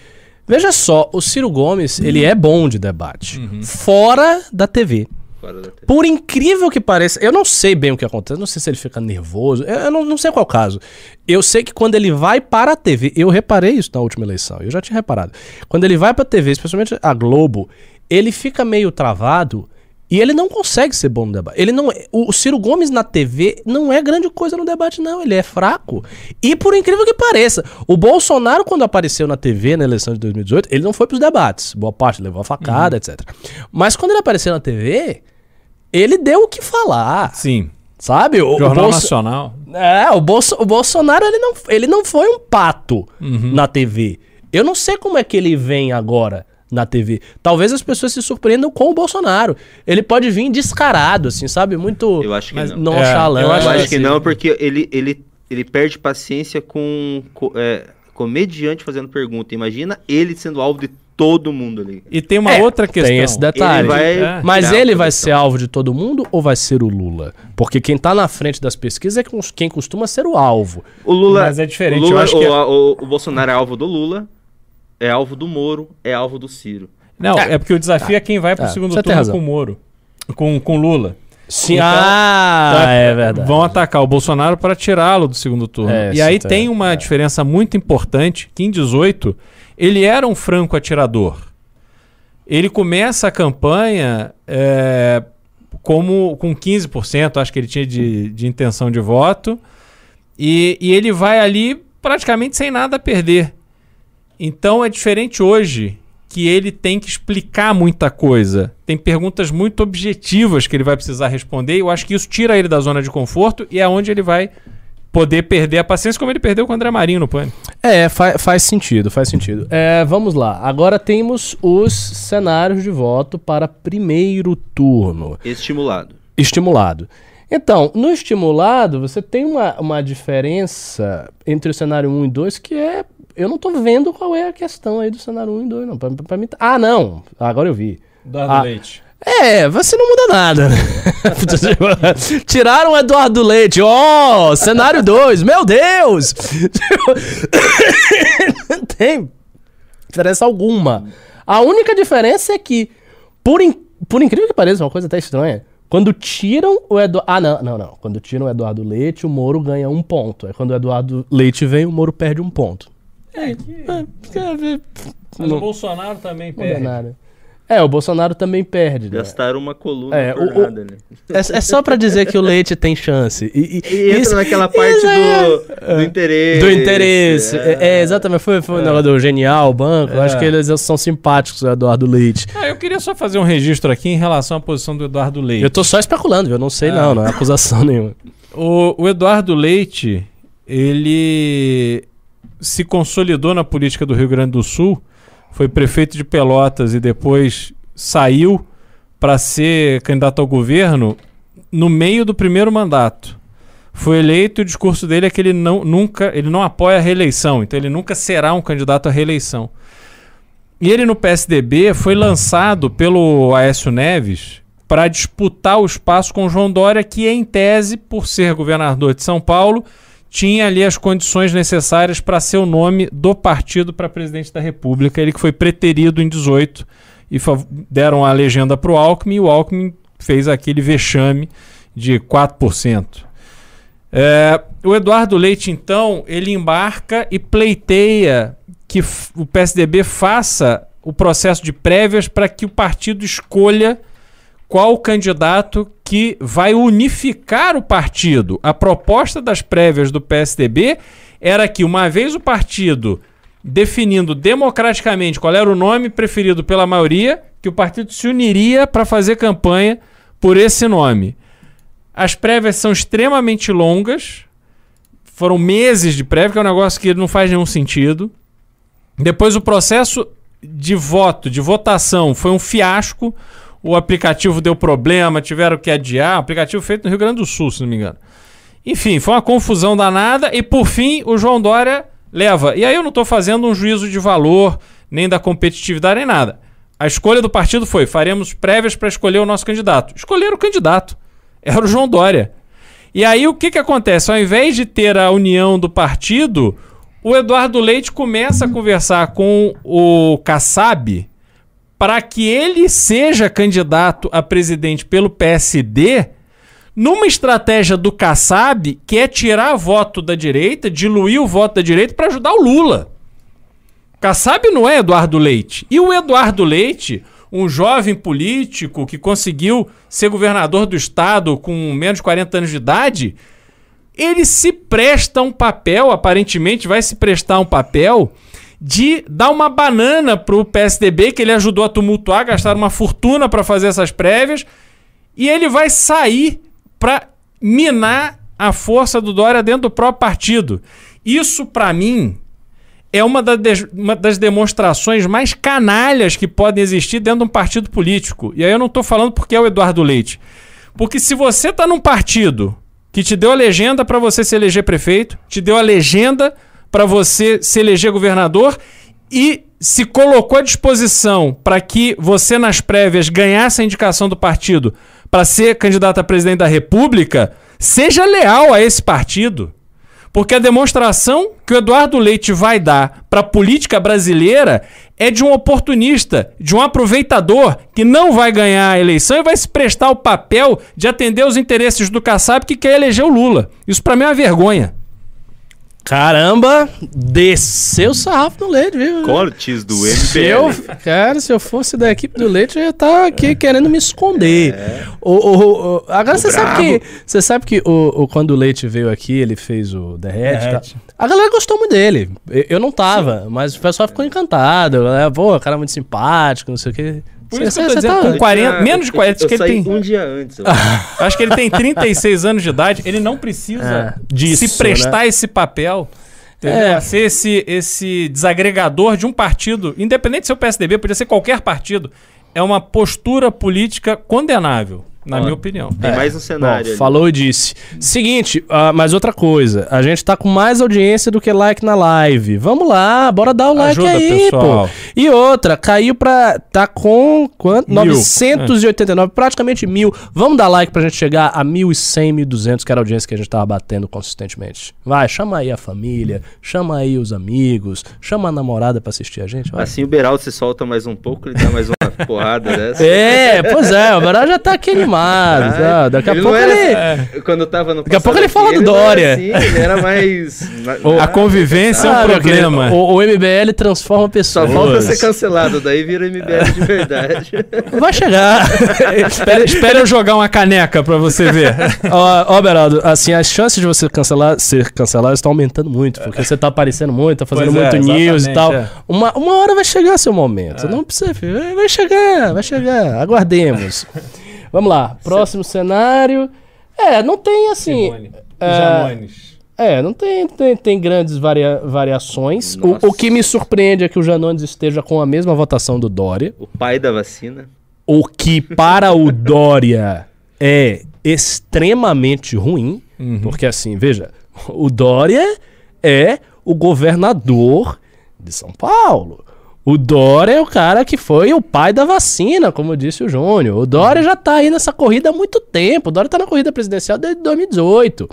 [SPEAKER 1] Veja só, o Ciro Gomes, ele é bom de debate. Fora da TV.
[SPEAKER 3] Fora da TV.
[SPEAKER 1] Por incrível que pareça, eu não sei bem o que acontece, não sei se ele fica nervoso, eu eu não, não sei qual é o caso. Eu sei que quando ele vai para a TV, eu reparei isso na última eleição, eu já tinha reparado. Quando ele vai para a TV, especialmente a Globo, ele fica meio travado e ele não consegue ser bom no debate. Ele não, é- o o Ciro Gomes na TV não é grande coisa no debate, não. Ele é fraco. E por incrível que pareça, o Bolsonaro, quando apareceu na TV na eleição de 2018, ele não foi para os debates. Boa parte levou a facada, etc. Mas quando ele apareceu na TV, ele deu o que falar.
[SPEAKER 2] Sim.
[SPEAKER 1] Sabe? O, o
[SPEAKER 2] Jornal
[SPEAKER 1] Bolso-
[SPEAKER 2] Nacional.
[SPEAKER 1] é, o, Bolso, o Bolsonaro ele não, ele não foi um pato
[SPEAKER 2] Uhum.
[SPEAKER 1] na TV. Eu não sei como é que ele vem agora na TV. Talvez as pessoas se surpreendam com o Bolsonaro. Ele pode vir descarado, assim, sabe? Muito
[SPEAKER 3] Eu acho que
[SPEAKER 1] mas
[SPEAKER 3] não.
[SPEAKER 1] nonchalant.
[SPEAKER 2] É, eu
[SPEAKER 3] Eu
[SPEAKER 2] acho
[SPEAKER 3] acho
[SPEAKER 2] assim.
[SPEAKER 3] que não, porque ele, ele, ele perde paciência com co- é, comediante fazendo pergunta. Imagina ele sendo alvo de todo mundo ali.
[SPEAKER 2] E tem uma
[SPEAKER 1] É,
[SPEAKER 2] outra questão.
[SPEAKER 1] Tem esse detalhe.
[SPEAKER 3] Ele vai
[SPEAKER 2] É.
[SPEAKER 1] Mas ele vai ser alvo de todo mundo ou vai ser o Lula? Porque quem tá na frente das pesquisas é quem costuma ser o alvo.
[SPEAKER 3] O Lula,
[SPEAKER 2] Mas é diferente,
[SPEAKER 3] O, Lula-
[SPEAKER 2] eu acho que
[SPEAKER 3] o,
[SPEAKER 2] é-
[SPEAKER 3] o- o Bolsonaro é alvo do Lula, é alvo do Moro, é alvo do Ciro.
[SPEAKER 2] Não,
[SPEAKER 1] É.
[SPEAKER 2] é porque o desafio é quem vai pro
[SPEAKER 1] Tá,
[SPEAKER 2] segundo
[SPEAKER 1] você
[SPEAKER 2] turno com o Moro. Com, com Lula.
[SPEAKER 1] Sim,
[SPEAKER 2] Então,
[SPEAKER 1] ah,
[SPEAKER 2] Tá,
[SPEAKER 1] é verdade.
[SPEAKER 2] Vão atacar o Bolsonaro para tirá-lo do segundo turno.
[SPEAKER 1] É,
[SPEAKER 2] e aí
[SPEAKER 1] isso
[SPEAKER 2] tem
[SPEAKER 1] é,
[SPEAKER 2] uma
[SPEAKER 1] é.
[SPEAKER 2] diferença muito importante, que em 18 ele era um franco atirador. Ele começa a campanha é, como com 15%, acho que ele tinha de, de intenção de voto, e, e ele vai ali praticamente sem nada a perder. Então é diferente hoje que ele tem que explicar muita coisa. Tem perguntas muito objetivas que ele vai precisar responder. E eu acho que isso tira ele da zona de conforto e é onde ele vai poder perder a paciência, como ele perdeu com o André Marinho no pânico.
[SPEAKER 1] É, fa- faz sentido, faz sentido. É, vamos lá. Agora temos os cenários de voto para primeiro turno.
[SPEAKER 3] Estimulado.
[SPEAKER 1] Estimulado. Então, no estimulado, você tem uma, uma diferença entre o cenário 1 e 2 que é. Eu não tô vendo qual é a questão aí do cenário 1 e 2, não. Pra, pra mim. tá- Ah, não! Agora eu vi.
[SPEAKER 2] Eduardo
[SPEAKER 1] Ah.
[SPEAKER 2] Leite.
[SPEAKER 1] É, você não muda nada, né? Tiraram o Eduardo Leite. Ó, cenário 2. Meu Deus! não tem diferença alguma. A única diferença é que, por, in- por incrível que pareça, uma coisa até estranha, quando tiram o Eduardo. Ah, não, não, não. Quando tiram o Eduardo Leite, o Moro ganha um ponto. Aí quando o Eduardo Leite vem, o Moro perde um ponto.
[SPEAKER 2] É, que...
[SPEAKER 1] É, é,
[SPEAKER 2] Mas o Bolsonaro também
[SPEAKER 1] é
[SPEAKER 2] perde.
[SPEAKER 1] nada. É, o Bolsonaro também perde. né?
[SPEAKER 3] Gastaram uma coluna
[SPEAKER 1] É,
[SPEAKER 3] por
[SPEAKER 1] o-
[SPEAKER 3] nada, né?
[SPEAKER 1] É, é só pra dizer que o leite tem chance. E, e-
[SPEAKER 3] E entra
[SPEAKER 1] isso-
[SPEAKER 3] naquela parte
[SPEAKER 1] isso
[SPEAKER 3] do,
[SPEAKER 1] é-
[SPEAKER 3] do interesse.
[SPEAKER 1] do interesse. É, é, exatamente. Foi, foi o negócio do genial, o banco.
[SPEAKER 2] É.
[SPEAKER 1] acho que eles são simpáticos, o Eduardo Leite.
[SPEAKER 2] Ah, eu queria só fazer um registro aqui em relação à posição do Eduardo Leite.
[SPEAKER 1] Eu tô só especulando, eu não sei,
[SPEAKER 2] É.
[SPEAKER 1] não, não é acusação nenhuma.
[SPEAKER 2] O, o Eduardo Leite, ele se consolidou na política do Rio Grande do Sul, foi prefeito de Pelotas e depois saiu para ser candidato ao governo no meio do primeiro mandato. Foi eleito e o discurso dele é que ele não, nunca, ele não apoia a reeleição, então ele nunca será um candidato à reeleição. E ele no PSDB foi lançado pelo Aécio Neves para disputar o espaço com João Dória, que em tese, por ser governador de São Paulo, tinha ali as condições necessárias para ser o nome do partido para presidente da República. Ele que foi preterido em 18 e deram a legenda para o Alckmin e o Alckmin fez aquele vexame de 4%. É, o Eduardo Leite, então, ele embarca e pleiteia que o PSDB faça o processo de prévias para que o partido escolha qual candidato que vai unificar o partido. A proposta das prévias do PSDB era que, uma vez o partido definindo democraticamente qual era o nome preferido pela maioria, que o partido se uniria para fazer campanha por esse nome. As prévias são extremamente longas, foram meses de prévia, que é um negócio que não faz nenhum sentido. Depois o processo de voto, de votação, foi um fiasco. O aplicativo deu problema, tiveram que adiar. Aplicativo feito no Rio Grande do Sul, se não me engano. Enfim, foi uma confusão danada. E por fim, o João Dória leva. E aí eu não estou fazendo um juízo de valor, nem da competitividade, nem nada. A escolha do partido foi: faremos prévias para escolher o nosso candidato. Escolheram o candidato. Era o João Dória. E aí o que, que acontece? Ao invés de ter a união do partido, o Eduardo Leite começa a conversar com o Kassab para que ele seja candidato a presidente pelo PSD numa estratégia do Kassab que é tirar voto da direita, diluir o voto da direita para ajudar o Lula. Kassab não é Eduardo Leite. E o Eduardo Leite, um jovem político que conseguiu ser governador do estado com menos de 40 anos de idade, ele se presta um papel, aparentemente vai se prestar um papel de dar uma banana pro PSDB que ele ajudou a tumultuar, gastar uma fortuna para fazer essas prévias, e ele vai sair para minar a força do Dória dentro do próprio partido. Isso para mim é uma, uma das demonstrações mais canalhas que podem existir dentro de um partido político. E aí eu não tô falando porque é o Eduardo Leite. Porque se você tá num partido que te deu a legenda para você se eleger prefeito, te deu a legenda para você se eleger governador e se colocou à disposição para que você nas prévias ganhasse a indicação do partido para ser candidato a presidente da República, seja leal a esse partido. Porque a demonstração que o Eduardo Leite vai dar para a política brasileira é de um oportunista, de um aproveitador que não vai ganhar a eleição e vai se prestar o papel de atender os interesses do Kassab que quer eleger o Lula. Isso para mim é uma vergonha.
[SPEAKER 1] Caramba, desceu o sarrafo no leite, viu?
[SPEAKER 3] Cortes do
[SPEAKER 1] Se eu,
[SPEAKER 3] MBL.
[SPEAKER 1] cara, se eu fosse da equipe do Leite, eu ia estar aqui querendo me esconder. O, o- o- agora você sabe que, você sabe que o, o- quando o Leite veio aqui, ele fez o Derrete.
[SPEAKER 2] Derrete.
[SPEAKER 1] A galera gostou muito dele. Eu, eu não tava, mas o pessoal ficou encantado. É, Pô, o cara é muito simpático, não sei o quê.
[SPEAKER 2] Por isso que eu tô
[SPEAKER 1] cê
[SPEAKER 2] dizendo,
[SPEAKER 1] tá-
[SPEAKER 2] com 40, menos de 40,
[SPEAKER 3] eu,
[SPEAKER 2] acho que ele tem.
[SPEAKER 3] um dia antes.
[SPEAKER 2] acho que ele tem 36 anos de idade, ele não precisa
[SPEAKER 1] É, disso,
[SPEAKER 2] se prestar
[SPEAKER 1] né?
[SPEAKER 2] esse papel.
[SPEAKER 1] É.
[SPEAKER 2] Ser esse, esse desagregador de um partido, independente de ser o PSDB, podia ser qualquer partido, é uma postura política condenável, na minha opinião.
[SPEAKER 3] Tem mais um cenário.
[SPEAKER 1] Bom,
[SPEAKER 3] ali.
[SPEAKER 1] falou e disse. Seguinte, ah, mas outra coisa. A gente tá com mais audiência do que like na live. Vamos lá, bora dar o like
[SPEAKER 2] Ajuda,
[SPEAKER 1] aí,
[SPEAKER 2] pessoal.
[SPEAKER 1] pô. E outra, caiu pra. Tá com quanto?
[SPEAKER 2] Mil.
[SPEAKER 1] 989, praticamente mil. Vamos dar like pra gente chegar a 1.100, 1.200, que era a audiência que a gente tava batendo consistentemente. Vai, chama aí a família, chama aí os amigos, chama a namorada pra assistir a gente. Vai.
[SPEAKER 3] Assim o Beraldo se solta mais um pouco, ele dá mais uma porrada dessa.
[SPEAKER 1] É, pois é, o Barão já tá aqui
[SPEAKER 3] Ah?
[SPEAKER 1] Daqui a
[SPEAKER 3] ele
[SPEAKER 1] pouco
[SPEAKER 3] era
[SPEAKER 1] ele.
[SPEAKER 3] assim, Quando eu tava no
[SPEAKER 1] Daqui a pouco ele fala do
[SPEAKER 3] não era
[SPEAKER 1] Dória.
[SPEAKER 3] assim, ele era mais.
[SPEAKER 2] A convivência é um problema.
[SPEAKER 1] O, o MBL transforma
[SPEAKER 3] Só
[SPEAKER 1] pessoas.
[SPEAKER 3] falta ser cancelado, daí vira MBL de verdade.
[SPEAKER 1] Vai chegar.
[SPEAKER 2] Espera, espera eu jogar uma caneca pra você ver.
[SPEAKER 1] Ó, ó, Beraldo, assim, as chances de você cancelar, ser cancelado estão aumentando muito, porque você tá aparecendo muito, tá fazendo
[SPEAKER 2] Pois é,
[SPEAKER 1] muito news e tal.
[SPEAKER 2] é.
[SPEAKER 1] Uma, uma hora vai chegar seu momento. Não precisa, vai chegar, vai chegar. Aguardemos. Vamos lá, próximo cenário. É, não tem assim. É,
[SPEAKER 2] Janones.
[SPEAKER 1] É, não tem, tem, tem grandes varia- variações. O, o que me surpreende é que o Janones esteja com a mesma votação do Dória.
[SPEAKER 3] O pai da vacina.
[SPEAKER 1] O que para o Dória é extremamente ruim, porque assim, veja, o Dória é o governador de São Paulo. O Dória é o cara que foi o pai da vacina, como disse o Júnior. O Dória já tá aí nessa corrida há muito tempo. O Dória tá na corrida presidencial desde 2018.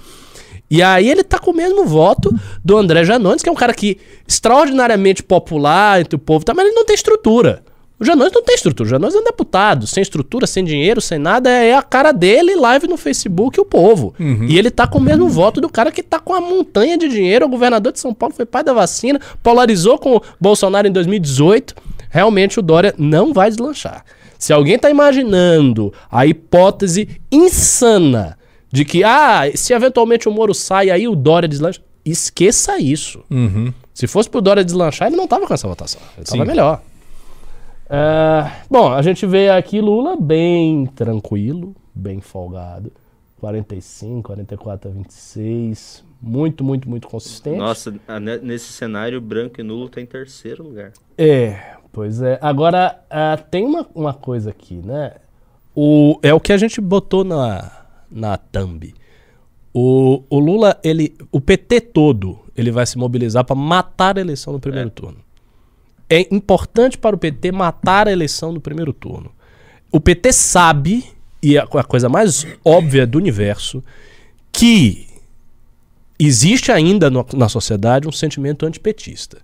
[SPEAKER 1] E aí ele tá com o mesmo voto do André Janones, que é um cara que extraordinariamente popular entre o povo, tá, mas ele não tem estrutura. O Janones não tem estrutura. O Janones é um deputado, sem estrutura, sem dinheiro, sem nada. É a cara dele, live no Facebook o povo. E ele tá com o mesmo voto do cara que tá com a montanha de dinheiro. O governador de São Paulo foi pai da vacina, polarizou com o Bolsonaro em 2018. Realmente o Dória não vai deslanchar. Se alguém tá imaginando a hipótese insana de que, ah, se eventualmente o Moro sai, aí o Dória deslancha, esqueça isso. Se fosse pro Dória deslanchar, ele não tava com essa votação. Ele tava
[SPEAKER 2] Sim.
[SPEAKER 1] melhor. É, bom, a gente vê aqui Lula bem tranquilo, bem folgado. 45, 44 a 26. Muito, muito, muito consistente.
[SPEAKER 3] Nossa, nesse cenário, branco e nulo tá em terceiro lugar.
[SPEAKER 1] É, pois é. Agora, ah, tem uma, uma coisa aqui, né? O, é o que a gente botou na, na thumb. O, o Lula, ele, o PT todo, ele vai se mobilizar para matar a eleição no primeiro turno. É importante para o PT matar a eleição no primeiro turno. O PT sabe, e é a coisa mais óbvia do universo, que existe ainda no- na sociedade um sentimento antipetista.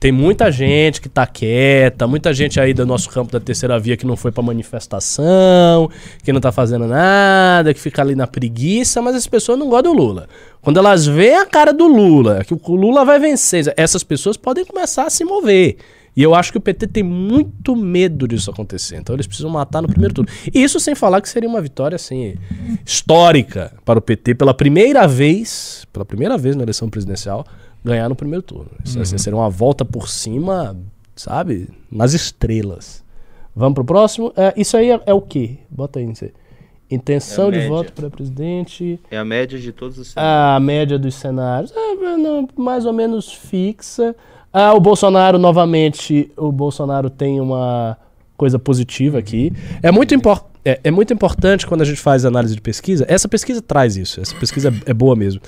[SPEAKER 1] Tem muita gente que tá quieta, muita gente aí do nosso campo da terceira via que não foi pra manifestação, que não tá fazendo nada, que fica ali na preguiça, mas as pessoas não gostam do Lula. Quando elas veem a cara do Lula, que o Lula vai vencer, essas pessoas podem começar a se mover. E eu acho que o PT tem muito medo disso acontecer. Então eles precisam matar no primeiro turno. E isso sem falar que seria uma vitória assim histórica para o PT pela primeira vez, pela primeira vez na eleição presidencial, ganhar no primeiro turno. Isso assim, seria uma volta por cima, sabe, nas estrelas. Vamos pro próximo? É, isso aí é, é o quê? Bota aí, não sei. Intenção
[SPEAKER 3] É
[SPEAKER 1] de voto para presidente.
[SPEAKER 3] É a média de todos os cenários.
[SPEAKER 1] A média dos cenários é não, mais ou menos fixa. Ah, o Bolsonaro, novamente, o Bolsonaro tem uma coisa positiva aqui. É muito, impor é, é muito importante quando a gente faz análise de pesquisa, essa pesquisa traz isso, essa pesquisa é boa mesmo,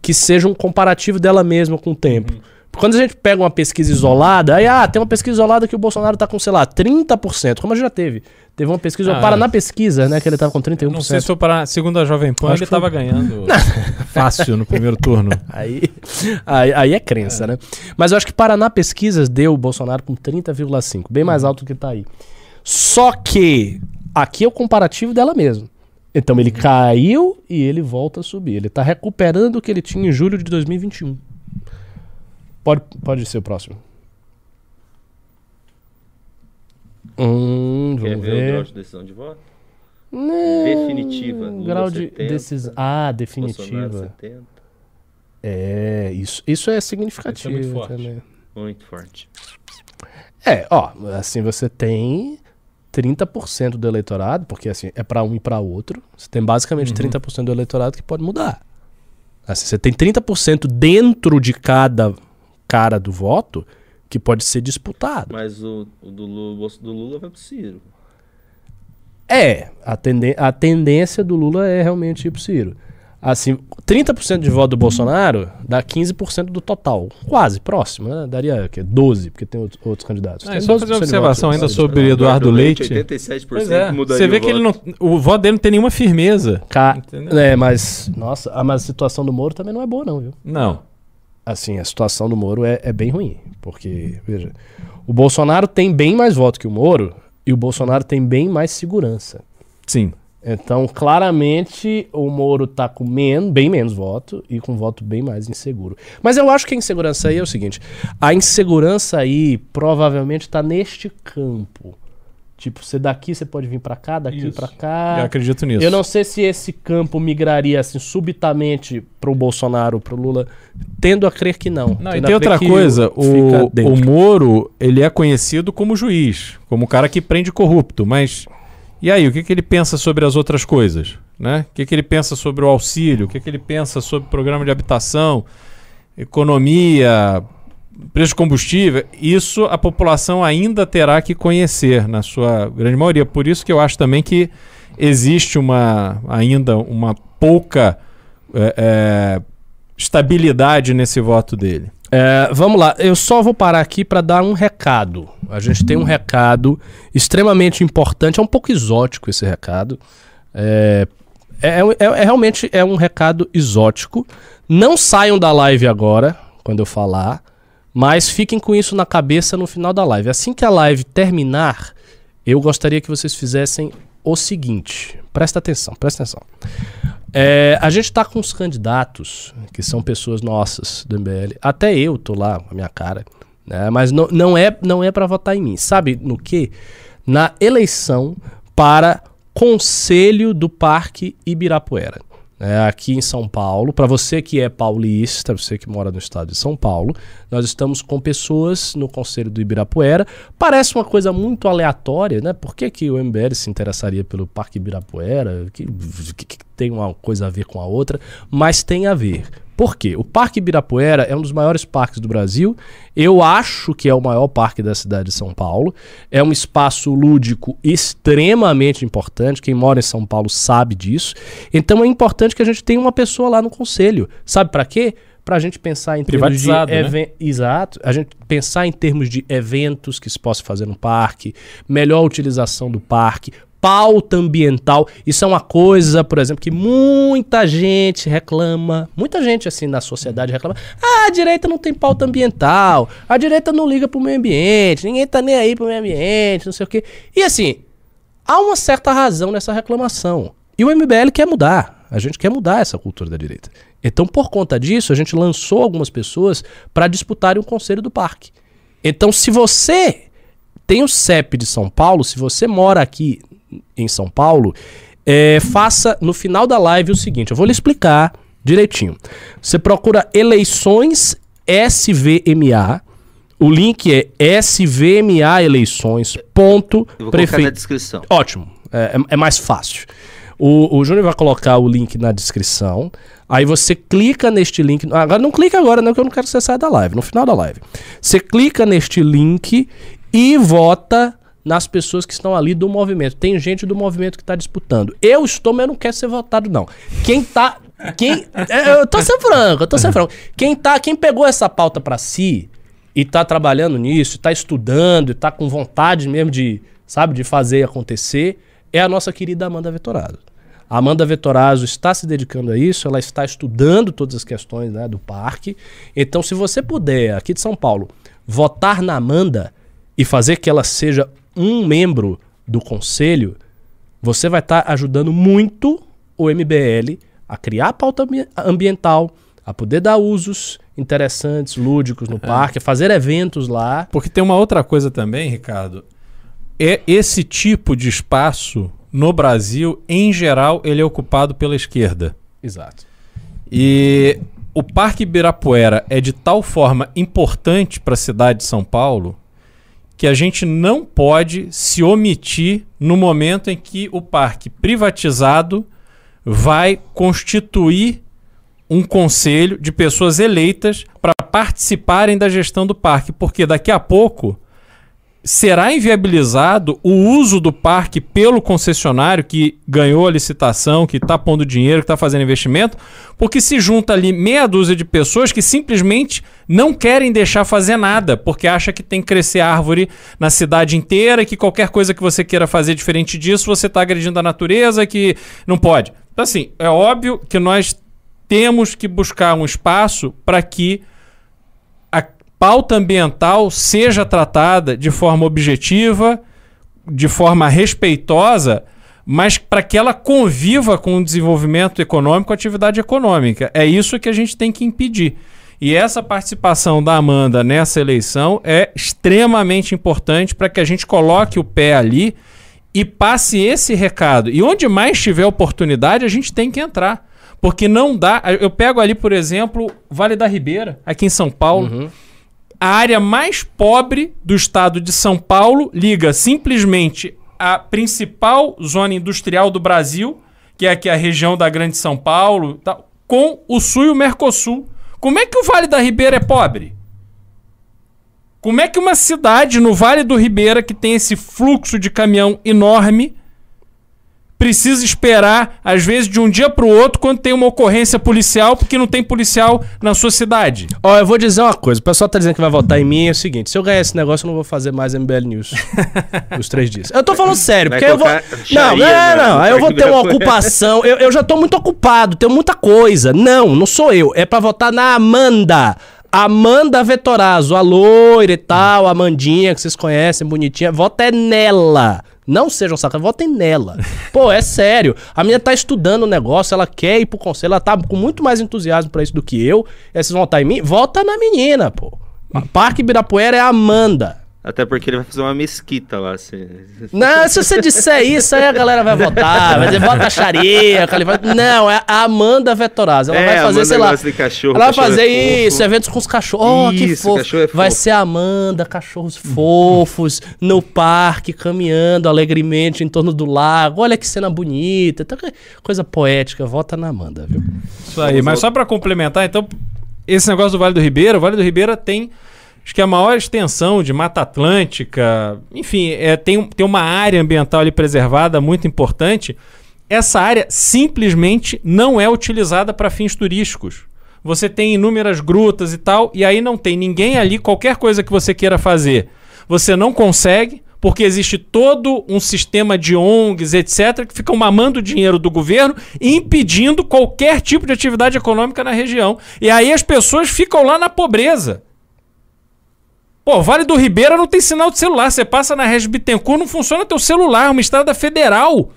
[SPEAKER 1] que seja um comparativo dela mesma com o tempo. Quando a gente pega uma pesquisa isolada, aí, ah, tem uma pesquisa isolada que o Bolsonaro tá com, sei lá, 30%, como a gente já teve. Teve uma pesquisa,
[SPEAKER 2] Ah,
[SPEAKER 1] o Paraná
[SPEAKER 2] é.
[SPEAKER 1] Pesquisa, né, que ele tava com 31%.
[SPEAKER 2] Não sei se foi para segundo a Jovem Pan,
[SPEAKER 1] Acho
[SPEAKER 2] ele
[SPEAKER 1] foi-
[SPEAKER 2] tava ganhando fácil no primeiro turno.
[SPEAKER 1] Aí, aí, aí é crença, né? Mas eu acho que Paraná Pesquisas deu o Bolsonaro com 30,5, bem mais alto do que tá aí. Só que aqui é o comparativo dela mesmo. Então ele caiu e ele volta a subir. Ele tá recuperando o que ele tinha em julho de 2021. Pode, pode ser o próximo. Hum,
[SPEAKER 3] Quer
[SPEAKER 1] vamos
[SPEAKER 3] ver o grau
[SPEAKER 1] ver.
[SPEAKER 3] de decisão de voto?
[SPEAKER 1] Não,
[SPEAKER 3] Definitiva, Lula
[SPEAKER 1] Grau de
[SPEAKER 3] 70,
[SPEAKER 1] decisão. Ah, definitiva.
[SPEAKER 3] 70.
[SPEAKER 1] É, isso, isso é significativo
[SPEAKER 2] Isso é muito forte.
[SPEAKER 1] também.
[SPEAKER 3] Muito forte.
[SPEAKER 1] É, ó, assim você tem 30% do eleitorado, porque assim, é pra um e pra outro. Você tem basicamente 30% do eleitorado que pode mudar. Assim, você tem 30% dentro de cada cara do voto que pode ser disputado.
[SPEAKER 3] Mas o, o do, Lula, o do Lula vai pro Ciro.
[SPEAKER 1] É, a, tenden a tendência do Lula é realmente ir pro Ciro. Assim, 30% de voto do Bolsonaro dá 15% do total. Quase, próximo, né? Daria o quê? 12, porque tem outros, outros candidatos.
[SPEAKER 2] Não,
[SPEAKER 1] Tem
[SPEAKER 2] é só
[SPEAKER 1] 12%
[SPEAKER 2] fazer uma observação
[SPEAKER 1] voto,
[SPEAKER 2] ainda sobre Eduardo Leite.
[SPEAKER 3] 87%
[SPEAKER 2] Pois é,
[SPEAKER 3] mudaria
[SPEAKER 2] você vê
[SPEAKER 3] o
[SPEAKER 2] que ele não,
[SPEAKER 3] voto.
[SPEAKER 2] o voto dele não tem nenhuma firmeza.
[SPEAKER 1] Ca-
[SPEAKER 2] Entendeu?
[SPEAKER 1] É, mas, nossa, ah, mas a situação do Moro também não é boa, não, viu?
[SPEAKER 2] Não.
[SPEAKER 1] Assim, a situação do Moro é, é bem ruim. Porque, veja, o Bolsonaro tem bem mais voto que o Moro e o Bolsonaro tem bem mais segurança.
[SPEAKER 2] Sim.
[SPEAKER 1] Então, claramente, o Moro tá com men bem menos voto e com voto bem mais inseguro. Mas eu acho que a insegurança aí é o seguinte: a insegurança aí provavelmente tá neste campo. Tipo, você daqui você pode vir pra cá, daqui pra cá.
[SPEAKER 2] Eu acredito nisso.
[SPEAKER 1] Eu não sei se esse campo migraria assim subitamente pro Bolsonaro, pro Lula, tendo a crer que não.
[SPEAKER 2] Não, e tem outra coisa, o, o Moro, ele é conhecido como juiz, como o cara que prende corrupto, mas e aí, o que, que ele pensa sobre as outras coisas? Né? O que, que ele pensa sobre o auxílio? O que, que ele pensa sobre o programa de habitação, economia, preço de combustível? Isso a população ainda terá que conhecer, na sua grande maioria. Por isso que eu acho também que existe uma ainda uma pouca é, é, estabilidade nesse voto dele.
[SPEAKER 1] É, vamos lá, eu só vou parar aqui para dar um recado. A gente tem um recado extremamente importante, é um pouco exótico esse recado. É, é, é- é realmente é um recado exótico. Não saiam da live agora, quando eu falar, mas fiquem com isso na cabeça no final da live. Assim que a live terminar, eu gostaria que vocês fizessem o seguinte. Presta atenção, presta atenção. É, a gente tá com os candidatos, que são pessoas nossas do MBL. Até eu tô lá a minha cara. Né? Mas não, não é, não é para votar em mim. Sabe no que? Na eleição para Conselho do Parque Ibirapuera. Né? aqui em São Paulo, para você que é paulista, você que mora no estado de São Paulo, nós estamos com pessoas no Conselho do Ibirapuera. Parece uma coisa muito aleatória, né? Por que, que o MBL se interessaria pelo Parque Ibirapuera? Que, que, que tem uma coisa a ver com a outra, mas tem a ver. Por quê? O Parque Ibirapuera é um dos maiores parques do Brasil. Eu acho que é o maior parque da cidade de São Paulo. É um espaço lúdico extremamente importante. Quem mora em São Paulo sabe disso. Então é importante que a gente tenha uma pessoa lá no conselho. Sabe para quê? Pra gente pensar em termos de
[SPEAKER 2] né?
[SPEAKER 1] Exato. A gente pensar em termos de eventos que se possa fazer no parque, melhor utilização do parque, pauta ambiental. Isso é uma coisa, por exemplo, que muita gente reclama, muita gente assim na sociedade reclama. Ah, a direita não tem pauta ambiental, a direita não liga pro meio ambiente, ninguém tá nem aí pro meio ambiente, não sei o quê. E assim, há uma certa razão nessa reclamação. E o MBL quer mudar. A gente quer mudar essa cultura da direita. Então, por conta disso, a gente lançou algumas pessoas para disputarem o conselho do parque. Então, se você tem o CEP de São Paulo, se você mora aqui em São Paulo, é, faça no final da live o seguinte: eu vou lhe explicar direitinho. Você procura eleições SVMA. O link é svma eleições. Ponto
[SPEAKER 3] na
[SPEAKER 1] prefeito.
[SPEAKER 3] descrição.
[SPEAKER 1] Ótimo, é, é- é mais fácil. O, o Júnior vai colocar o link na descrição. Aí você clica neste link. Agora não clica agora, não, que eu não quero que você saia da live. No final da live. Você clica neste link e vota nas pessoas que estão ali do movimento. Tem gente do movimento que está disputando. Eu estou, mas eu não quero ser votado, não. Quem tá. Quem, é, eu tô sendo franco, eu tô sendo franco. Quem, tá, quem pegou essa pauta pra si e tá trabalhando nisso, tá estudando, tá com vontade mesmo de, sabe, de fazer acontecer, é a nossa querida Amanda Vettorazzo. A Amanda Vettorazzo está se dedicando a isso, ela está estudando todas as questões né, do parque. Então, se você puder, aqui de São Paulo, votar na Amanda e fazer que ela seja um membro do conselho, você vai estar ajudando muito o MBL a criar a pauta ambi- ambiental, a poder dar usos interessantes, lúdicos no parque, a fazer eventos lá.
[SPEAKER 2] Porque tem uma outra coisa também, Ricardo. É esse tipo de espaço no Brasil, em geral, ele é ocupado pela esquerda.
[SPEAKER 1] Exato.
[SPEAKER 2] E o Parque Ibirapuera é de tal forma importante para a cidade de São Paulo que a gente não pode se omitir no momento em que o parque privatizado vai constituir um conselho de pessoas eleitas para participarem da gestão do parque, porque daqui a pouco será inviabilizado o uso do parque pelo concessionário que ganhou a licitação, que está pondo dinheiro, que está fazendo investimento, porque se junta ali meia dúzia de pessoas que simplesmente não querem deixar fazer nada, porque acha que tem que crescer árvore na cidade inteira que qualquer coisa que você queira fazer diferente disso, você está agredindo a natureza, que não pode. Então, assim, é óbvio que nós temos que buscar um espaço para que pauta ambiental seja tratada de forma objetiva, de forma respeitosa, mas para que ela conviva com o desenvolvimento econômico, a atividade econômica. É isso que a gente tem que impedir. E essa participação da Amanda nessa eleição é extremamente importante para que a gente coloque o pé ali e passe esse recado. E onde mais tiver oportunidade, a gente tem que entrar. Porque não dá. Eu pego ali, por exemplo, Vale da Ribeira, aqui em São Paulo. A área mais pobre do estado de São Paulo liga simplesmente a principal zona industrial do Brasil, que é aqui a região da Grande São Paulo, tal, com o Sul e o Mercosul. Como é que o Vale da Ribeira é pobre? Como é que uma cidade no Vale do Ribeira, que tem esse fluxo de caminhão enorme, precisa esperar, às vezes, de um dia para o outro, quando tem uma ocorrência policial, porque não tem policial na sua cidade?
[SPEAKER 1] Ó, eu vou dizer uma coisa. O pessoal tá dizendo que vai votar em mim. É o seguinte: se eu ganhar esse negócio, eu não vou fazer mais MBL News os três dias. Eu tô falando sério,
[SPEAKER 3] Vai
[SPEAKER 1] porque eu vou. Não, não,
[SPEAKER 3] na-
[SPEAKER 1] não. Aí eu vou ter uma ocupação. Eu, eu já tô muito ocupado, tenho muita coisa. Não, não sou eu. É pra votar na Amanda. Amanda Vettorazzo, a loira e tal, a Amandinha, que vocês conhecem, bonitinha. Vota é nela. Não sejam sacanas, votem nela. Pô, é sério. A menina tá estudando o negócio, ela quer ir pro conselho, ela tá com muito mais entusiasmo pra isso do que eu. E aí vocês vão votar em mim? Vota na menina, pô. Parque Ibirapuera é a Amanda.
[SPEAKER 3] Até porque ele vai fazer uma mesquita lá. Assim.
[SPEAKER 1] Não, se você disser isso, aí a galera vai votar. Vai dizer, vota Xaria. Califórnia. Não, é a Amanda Vettorazzo. Ela
[SPEAKER 3] É,
[SPEAKER 1] vai
[SPEAKER 3] a
[SPEAKER 1] fazer,
[SPEAKER 3] Amanda
[SPEAKER 1] sei lá.
[SPEAKER 3] de cachorro,
[SPEAKER 1] ela vai
[SPEAKER 3] cachorro
[SPEAKER 1] fazer
[SPEAKER 3] é fofo.
[SPEAKER 1] isso, eventos com os cachorros. Oh, que fofo.
[SPEAKER 3] cachorro é
[SPEAKER 1] Vai
[SPEAKER 3] fofo.
[SPEAKER 1] ser a Amanda, cachorros fofos, no parque, caminhando alegremente em torno do lago. Olha que cena bonita. Tá que Coisa poética. Vota na Amanda, viu?
[SPEAKER 2] Isso aí, mas só para complementar, então, esse negócio do Vale do Ribeira, o Vale do Ribeira tem, acho que a maior extensão de Mata Atlântica, enfim, é, tem, tem uma área ambiental ali preservada muito importante. Essa área simplesmente não é utilizada para fins turísticos. Você tem inúmeras grutas e tal, e aí não tem ninguém ali, qualquer coisa que você queira fazer, você não consegue, porque existe todo um sistema de ONGs, etc., que ficam mamando dinheiro do governo e impedindo qualquer tipo de atividade econômica na região. E aí as pessoas ficam lá na pobreza. Pô, Vale do Ribeira não tem sinal de celular. Você passa na Regis Bittencourt, não funciona teu celular, é uma estrada federal.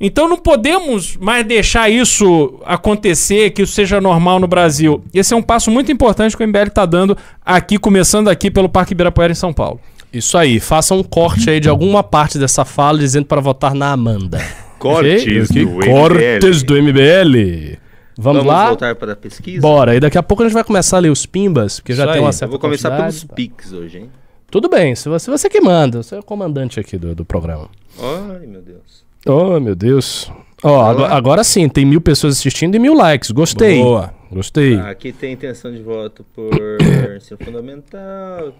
[SPEAKER 2] Então não podemos mais deixar isso acontecer, que isso seja normal no Brasil. Esse é um passo muito importante que o MBL está dando aqui, começando aqui pelo Parque Ibirapuera em São Paulo.
[SPEAKER 1] Isso aí. Faça um corte aí de alguma parte dessa fala dizendo para votar na Amanda.
[SPEAKER 3] Cortes
[SPEAKER 1] Ok?
[SPEAKER 3] do
[SPEAKER 1] Cortes
[SPEAKER 3] MBL.
[SPEAKER 1] do MBL. Vamos,
[SPEAKER 3] Vamos
[SPEAKER 1] lá?
[SPEAKER 3] voltar para a pesquisa?
[SPEAKER 1] Bora. E daqui a pouco a gente vai começar a ler os pimbas, porque já
[SPEAKER 2] Isso
[SPEAKER 1] tem
[SPEAKER 2] aí.
[SPEAKER 1] uma certa
[SPEAKER 3] Eu vou começar pelos pics hoje, hein?
[SPEAKER 1] Tudo bem, se você, você que manda, você é o comandante aqui do, do programa.
[SPEAKER 3] Ai, meu Deus.
[SPEAKER 1] Oh, meu Deus. Ó, agora, agora sim, tem mil pessoas assistindo e mil likes. Gostei.
[SPEAKER 2] Boa.
[SPEAKER 1] Gostei.
[SPEAKER 3] Aqui tem intenção de voto por ensino fundamental,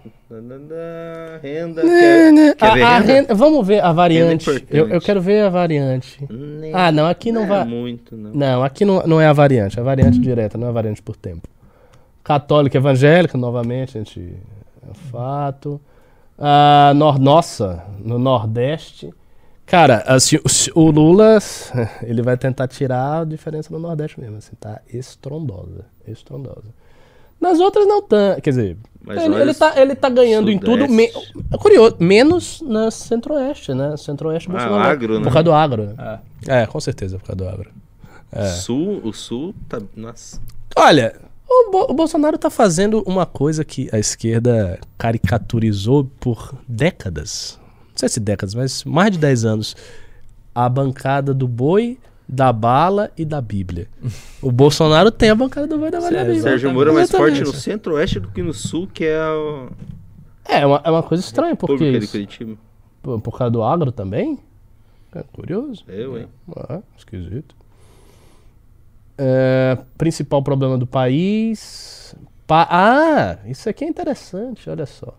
[SPEAKER 3] renda. Quer,
[SPEAKER 1] Né,
[SPEAKER 3] quer
[SPEAKER 1] a- a
[SPEAKER 3] renda?
[SPEAKER 1] renda- vamos ver a variante.
[SPEAKER 3] importante.
[SPEAKER 1] Eu, eu quero ver a variante.
[SPEAKER 3] Nem-
[SPEAKER 1] Ah, não, aqui não
[SPEAKER 3] é
[SPEAKER 1] vai.
[SPEAKER 3] muito, não.
[SPEAKER 1] Não, aqui não, não é a variante, é a variante direta, não é a variante por tempo. Católica evangélica, novamente, a gente. É fato. Ah, nor, nossa, no Nordeste. Cara, assim, o, Lula, ele vai tentar tirar a diferença no Nordeste mesmo, assim, tá estrondosa, estrondosa. Nas outras não tanto, quer dizer,
[SPEAKER 3] Mas
[SPEAKER 1] ele, ele tá, ele tá ganhando em tudo, me,
[SPEAKER 3] Sudeste.
[SPEAKER 1] é curioso, menos na Centro-Oeste, né? Centro-Oeste,
[SPEAKER 3] Ah,
[SPEAKER 1] Bolsonaro,
[SPEAKER 3] agro, né?
[SPEAKER 1] por causa do agro. né? É, com certeza, por causa do agro. É.
[SPEAKER 3] Sul, o sul tá. Nossa.
[SPEAKER 1] Olha, o, Bo- o Bolsonaro tá fazendo uma coisa que a esquerda caricaturizou por décadas. Não sei se décadas, mas mais de 10 anos. A bancada do boi, da bala e da Bíblia. O Bolsonaro tem a bancada do boi e da bala e da Bíblia.
[SPEAKER 3] Sérgio Moro é mais
[SPEAKER 1] Exatamente.
[SPEAKER 3] forte no centro-oeste do que no sul, que é o
[SPEAKER 1] É, uma, é uma coisa estranha, porque isso,
[SPEAKER 3] Curitiba.
[SPEAKER 1] por, por causa do agro também. É curioso.
[SPEAKER 3] Eu, hein?
[SPEAKER 1] Ah, esquisito. É, principal problema do país. Pa- ah, isso aqui é interessante, olha só.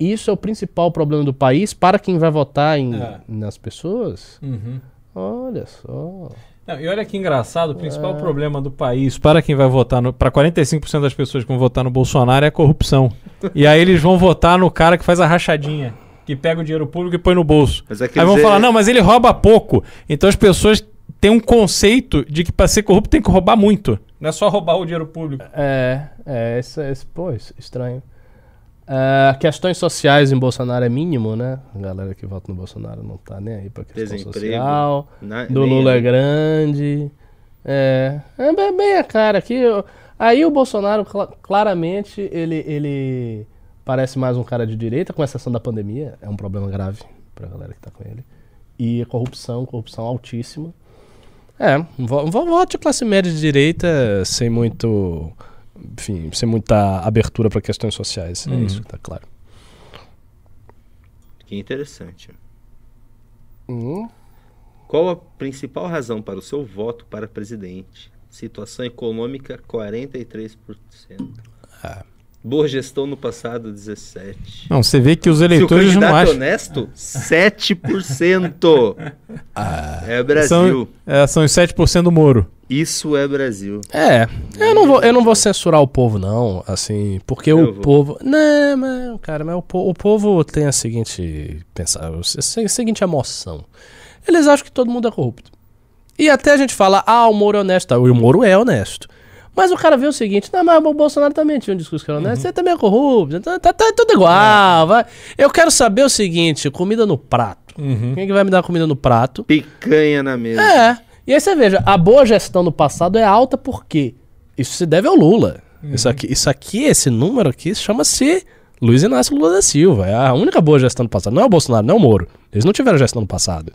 [SPEAKER 1] Isso é o principal problema do país para quem vai votar em,
[SPEAKER 2] É.
[SPEAKER 1] nas pessoas?
[SPEAKER 2] Uhum.
[SPEAKER 1] Olha só.
[SPEAKER 2] Não, e olha que engraçado, o principal problema do país para quem vai votar. Para 45% das pessoas que vão votar no Bolsonaro é a corrupção. e aí eles vão votar no cara que faz a rachadinha, que pega o dinheiro público e põe no bolso.
[SPEAKER 3] Mas é que
[SPEAKER 2] Aí vão falar, não, mas ele rouba pouco. Então as pessoas têm um conceito de que para ser corrupto tem que roubar muito. Não é só roubar o dinheiro público.
[SPEAKER 1] É, é, esse, esse, pô, isso- estranho. É, questões sociais em Bolsonaro é mínimo, né? A galera que vota no Bolsonaro não tá nem aí pra questão
[SPEAKER 3] Desemprego.
[SPEAKER 1] social.
[SPEAKER 3] Na-
[SPEAKER 1] Do Lula é grande. É, é bem, a cara aqui. Aí o Bolsonaro, cla- claramente, ele, ele parece mais um cara de direita, com exceção da pandemia. É um problema grave pra galera que tá com ele. E corrupção, corrupção altíssima. É, vo- vo- voto de classe média de direita sem muito. Enfim, sem muita abertura pra questões sociais. É
[SPEAKER 2] Uhum.
[SPEAKER 1] isso que tá claro.
[SPEAKER 3] Que interessante.
[SPEAKER 1] Hum,
[SPEAKER 3] Qual a principal razão para o seu voto para presidente? Situação econômica, 43%.
[SPEAKER 1] Ah.
[SPEAKER 3] Boa gestão no passado, 17%.
[SPEAKER 2] Não, você vê que os
[SPEAKER 3] Se o
[SPEAKER 2] eleitores não
[SPEAKER 3] é
[SPEAKER 2] acham.
[SPEAKER 3] honesto, 7%. é Brasil.
[SPEAKER 2] São, é, são os 7% do Moro.
[SPEAKER 3] Isso é Brasil.
[SPEAKER 1] É, eu não, vou, eu não vou censurar o povo, não, assim, porque
[SPEAKER 3] Eu
[SPEAKER 1] o
[SPEAKER 3] vou.
[SPEAKER 1] povo. Não, mas, cara, mas o, po- o povo tem a seguinte. Pensar, a se- seguinte emoção. Eles acham que todo mundo é corrupto. E até a gente fala, ah, o Moro é honesto. O Moro é honesto. Mas o cara vê o seguinte, não, mas o Bolsonaro também tinha um discurso que era honesto, você também é corrupto, tá, tá, tá tudo igual. Vai. Eu quero saber o seguinte, comida no prato. Quem é que vai me dar comida no prato?
[SPEAKER 3] Picanha na mesa.
[SPEAKER 1] É. E aí você veja, a boa gestão no passado é alta porque isso se deve ao Lula. Isso, aqui, isso aqui, esse número aqui, chama-se Luiz Inácio Lula da Silva. É a única boa gestão do passado. Não é o Bolsonaro, não é o Moro. Eles não tiveram gestão no passado.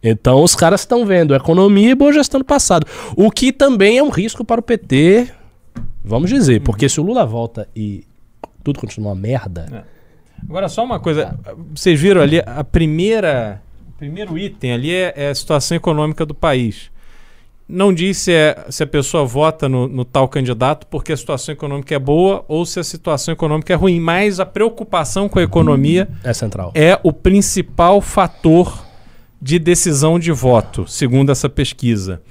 [SPEAKER 1] Então os caras estão vendo economia e boa gestão no passado. O que também é um risco para o PT, vamos dizer. Porque se o Lula volta e tudo continua uma merda,
[SPEAKER 2] Agora, só uma coisa. Vocês viram ali, a primeira. Primeiro item ali é, é a situação econômica do país. Não diz se, é- se a pessoa vota no, no tal candidato porque a situação econômica é boa ou se a situação econômica é ruim, mas a preocupação com a economia
[SPEAKER 1] é central.
[SPEAKER 2] é o principal fator de decisão de voto, segundo essa pesquisa.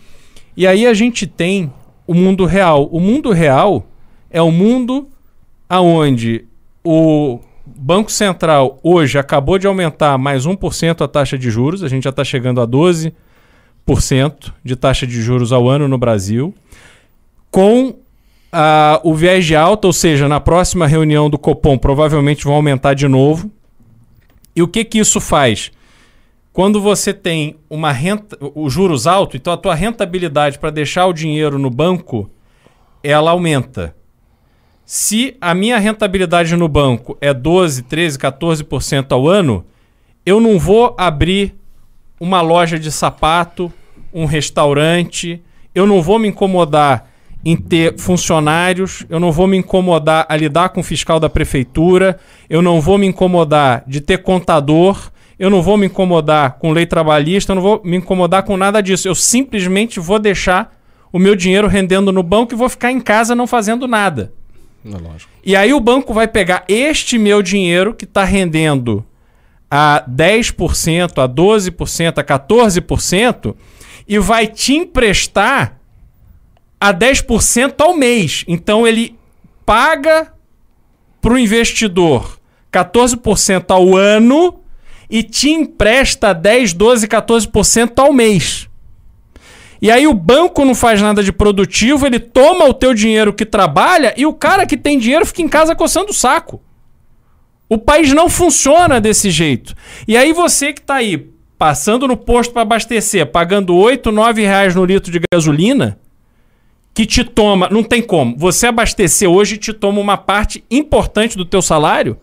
[SPEAKER 2] E aí a gente tem o mundo real. O mundo real é o mundo aonde o Banco Central hoje acabou de aumentar mais 1% a taxa de juros, a gente já está chegando a 12% de taxa de juros ao ano no Brasil, com ah, o viés de alta, ou seja, na próxima reunião do Copom provavelmente vão aumentar de novo. E o que que isso faz? Quando você tem uma renta, os juros altos, então a tua rentabilidade para deixar o dinheiro no banco, ela aumenta. Se a minha rentabilidade no banco é 12, 13, 14% ao ano, eu não vou abrir uma loja de sapato, um restaurante, eu não vou me incomodar em ter funcionários, eu não vou me incomodar a lidar com o fiscal da prefeitura, eu não vou me incomodar de ter contador, eu não vou me incomodar com lei trabalhista, eu não vou me incomodar com nada disso. Eu simplesmente vou deixar o meu dinheiro rendendo no banco e vou ficar em casa não fazendo nada.
[SPEAKER 1] É lógico.
[SPEAKER 2] E aí o banco vai pegar este meu dinheiro que está rendendo a 10%, a 12%, a 14% e vai te emprestar a 10% ao mês. Então ele paga para o investidor 14% ao ano e te empresta 10, 12, 14% ao mês. E aí o banco não faz nada de produtivo, ele toma o teu dinheiro que trabalha e o cara que tem dinheiro fica em casa coçando o saco. O país não funciona desse jeito. E aí você que está aí passando no posto para abastecer, pagando 8, 9 reais no litro de gasolina, que te toma, não tem como. Você abastecer hoje te toma uma parte importante do teu salário.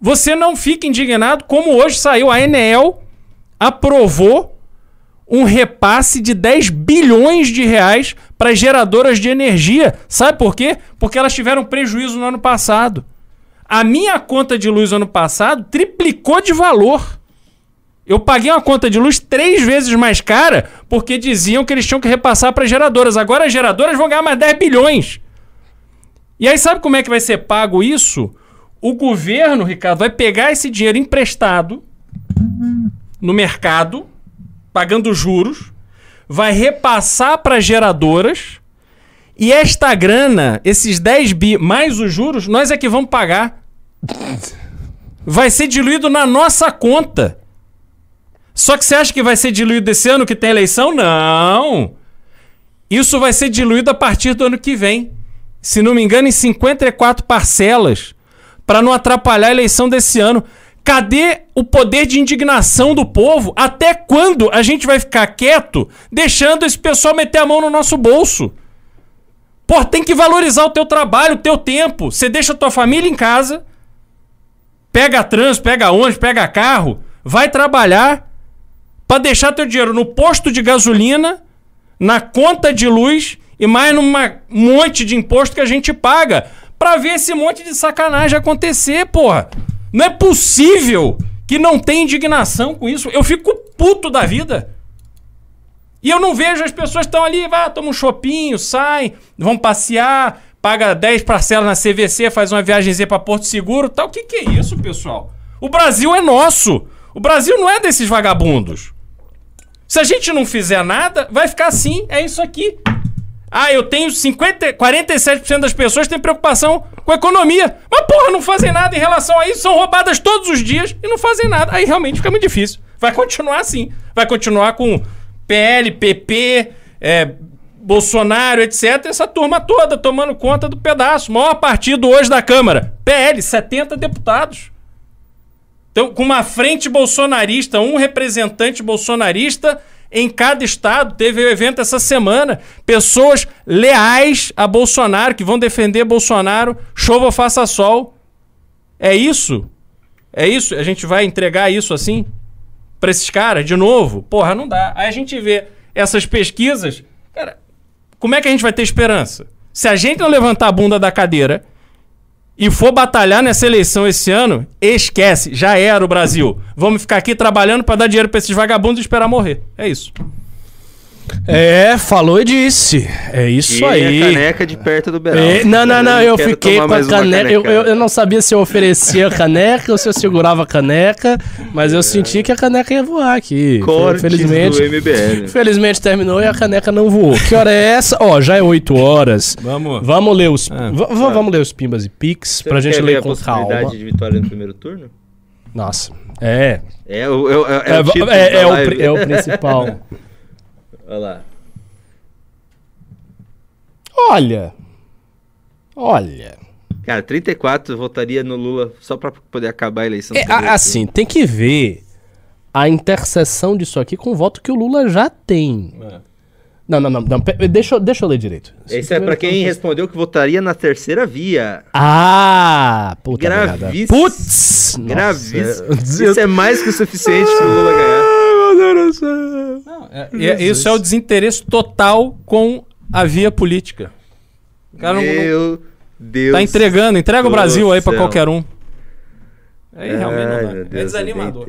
[SPEAKER 2] Você não fica indignado como hoje saiu a Enel aprovou um repasse de 10 bilhões de reais para geradoras de energia. Sabe por quê? Porque elas tiveram prejuízo no ano passado. A minha conta de luz ano passado triplicou de valor. Eu paguei uma conta de luz três vezes mais cara porque diziam que eles tinham que repassar para geradoras. Agora as geradoras vão ganhar mais 10 bilhões. E aí sabe como é que vai ser pago isso? O governo, Ricardo, vai pegar esse dinheiro emprestado no mercado, pagando juros, vai repassar para geradoras e esta grana, esses 10 bi mais os juros, nós é que vamos pagar. Vai ser diluído na nossa conta. Só que você acha que vai ser diluído esse ano que tem eleição? Não. Isso vai ser diluído a partir do ano que vem. Se não me engano, em 54 parcelas, para não atrapalhar a eleição desse ano. Cadê o poder de indignação do povo? Até quando a gente vai ficar quieto, deixando esse pessoal meter a mão no nosso bolso? Pô, tem que valorizar o teu trabalho, o teu tempo. Você deixa a tua família em casa, pega trânsito, pega ônibus, pega carro, vai trabalhar para deixar teu dinheiro no posto de gasolina, na conta de luz e mais num monte de imposto que a gente paga para ver esse monte de sacanagem acontecer, porra. Não é possível que não tenha indignação com isso. Eu fico puto da vida. E eu não vejo as pessoas estão ali, vai, toma um chopinho, sai, vão passear, paga 10 parcelas na CVC, faz uma viagemzinha para Porto Seguro, tal. O que, que é isso, pessoal? O Brasil é nosso. O Brasil não é desses vagabundos. Se a gente não fizer nada, vai ficar assim. É isso aqui. Ah, eu tenho 50, 47% das pessoas têm preocupação com a economia. Mas, porra, não fazem nada em relação a isso. São roubadas todos os dias e não fazem nada. Aí realmente fica muito difícil. Vai continuar assim. Vai continuar com PL, PP, é, Bolsonaro, etc. Essa turma toda tomando conta do pedaço. Maior partido hoje da Câmara. PL, 70 deputados. Então, com uma frente bolsonarista, um representante bolsonarista em cada estado. Teve um evento essa semana. Pessoas leais a Bolsonaro, que vão defender Bolsonaro, chova ou faça sol. É isso? É isso? A gente vai entregar isso assim? Pra esses caras, de novo? Porra, não dá. Aí a gente vê essas pesquisas. Cara, como é que a gente vai ter esperança? Se a gente não levantar a bunda da cadeira e for batalhar nessa eleição esse ano, esquece, já era o Brasil. Vamos ficar aqui trabalhando para dar dinheiro para esses vagabundos e esperar morrer. É isso.
[SPEAKER 1] É, falou e disse. É isso
[SPEAKER 3] e
[SPEAKER 1] aí.
[SPEAKER 3] a caneca de perto do Beral.
[SPEAKER 1] É, não, não, não, eu
[SPEAKER 3] quero
[SPEAKER 1] fiquei com a caneca. Eu, eu, eu não sabia se eu oferecia a caneca ou se eu segurava a caneca, mas eu senti que a caneca ia voar aqui.
[SPEAKER 3] Cortes
[SPEAKER 1] Felizmente.
[SPEAKER 3] do MBL.
[SPEAKER 1] Infelizmente terminou e a caneca não voou. Que hora é essa? Ó, já é 8 horas.
[SPEAKER 2] Vamos.
[SPEAKER 1] Vamos ler os,
[SPEAKER 2] Ah,
[SPEAKER 1] va- vamos ler os pimbas e pics
[SPEAKER 3] Você
[SPEAKER 1] pra gente ler
[SPEAKER 3] a
[SPEAKER 1] com
[SPEAKER 3] possibilidade
[SPEAKER 1] calma.
[SPEAKER 3] de vitória no primeiro turno?
[SPEAKER 1] Nossa. É.
[SPEAKER 3] É o, é, o- é,
[SPEAKER 1] É,
[SPEAKER 3] o
[SPEAKER 1] é- é o,
[SPEAKER 3] live.
[SPEAKER 1] pri- é o principal.
[SPEAKER 3] Olha lá.
[SPEAKER 1] Olha. Olha.
[SPEAKER 3] Cara, 34 eu votaria no Lula só pra poder acabar a eleição.
[SPEAKER 1] É, assim, tem que ver a interseção disso aqui com o voto que o Lula já tem. Não, não, não. não pe- deixa, eu- deixa eu ler direito.
[SPEAKER 3] Esse é pra quem respondeu que votaria na terceira via.
[SPEAKER 1] Ah, puta
[SPEAKER 3] Gravíssimo.
[SPEAKER 1] Putz!
[SPEAKER 3] Gravíssimo. Isso é mais que o suficiente pro Lula ganhar.
[SPEAKER 1] Meu céu.
[SPEAKER 2] É, é- isso é o desinteresse total com a via política. O cara não, não
[SPEAKER 3] Meu Deus.
[SPEAKER 2] tá entregando, entrega o Brasil aí pra
[SPEAKER 3] céu.
[SPEAKER 2] qualquer um. Aí realmente
[SPEAKER 3] Ai,
[SPEAKER 2] não
[SPEAKER 3] meu
[SPEAKER 2] dá. É
[SPEAKER 3] Deus, é
[SPEAKER 2] desanimador.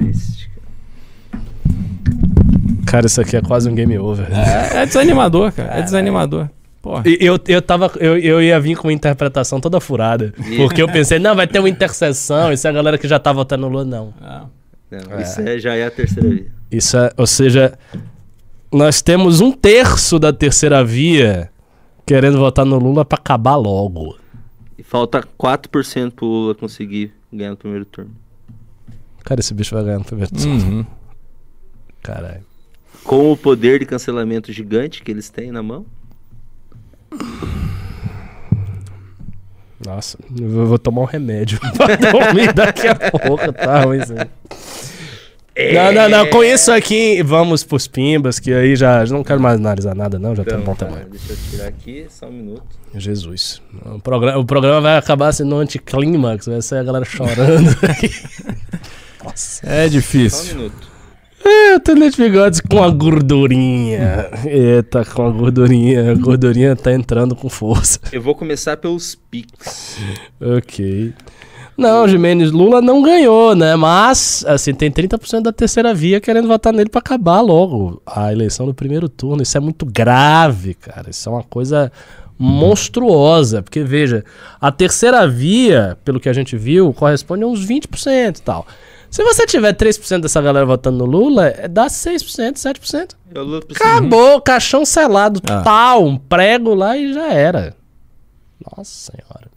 [SPEAKER 3] cara.
[SPEAKER 1] Isso aqui é quase um game over.
[SPEAKER 2] É, é desanimador, cara. É desanimador. Porra.
[SPEAKER 1] Eu, eu, tava, eu, eu ia vir com uma interpretação toda furada. Porque eu pensei, não, vai ter uma interseção. Isso é a galera que já tá votando no Lula. Não.
[SPEAKER 2] Ah.
[SPEAKER 3] Não, Isso é, já é a terceira via.
[SPEAKER 1] Isso é, ou seja, nós temos um terço da terceira via querendo votar no Lula pra acabar logo.
[SPEAKER 3] E falta 4% pro Lula conseguir ganhar no primeiro turno.
[SPEAKER 1] Cara, esse bicho vai ganhar no primeiro turno.
[SPEAKER 2] Uhum.
[SPEAKER 1] Caralho.
[SPEAKER 3] Com o poder de cancelamento gigante que eles têm na mão.
[SPEAKER 1] Nossa, eu vou- tomar um remédio pra dormir daqui a pouco, tá ruim isso aí. Não, não, não, com isso aqui vamos pros pimbas, que aí já já não quero mais analisar nada não, já tá
[SPEAKER 3] Então,
[SPEAKER 1] bom
[SPEAKER 3] tá,
[SPEAKER 1] tamanho.
[SPEAKER 3] deixa eu tirar aqui, só um minuto.
[SPEAKER 1] Jesus. O programa, o programa vai acabar sendo um anticlímax, vai ser a galera chorando aqui. Nossa.
[SPEAKER 2] É
[SPEAKER 3] Só um
[SPEAKER 2] difícil.
[SPEAKER 3] minuto.
[SPEAKER 1] É, o Tenente Bigodes com a gordurinha. Eita, com a gordurinha. A gordurinha tá entrando com força.
[SPEAKER 3] Eu vou começar pelos Pix.
[SPEAKER 1] Ok. Não, Jimenez Lula não ganhou, né? Mas, assim, tem 30% da terceira via querendo votar nele pra acabar logo a eleição do primeiro turno. Isso é muito grave, cara. Isso é uma coisa monstruosa. Porque, veja, a terceira via, pelo que a gente viu, corresponde a uns 20% e tal. Se você tiver 3% dessa galera votando no Lula, é- dá 6%, 7%.
[SPEAKER 3] Eu
[SPEAKER 1] Acabou, caixão selado,
[SPEAKER 2] Ah.
[SPEAKER 1] tal, um prego lá e já era. Nossa senhora.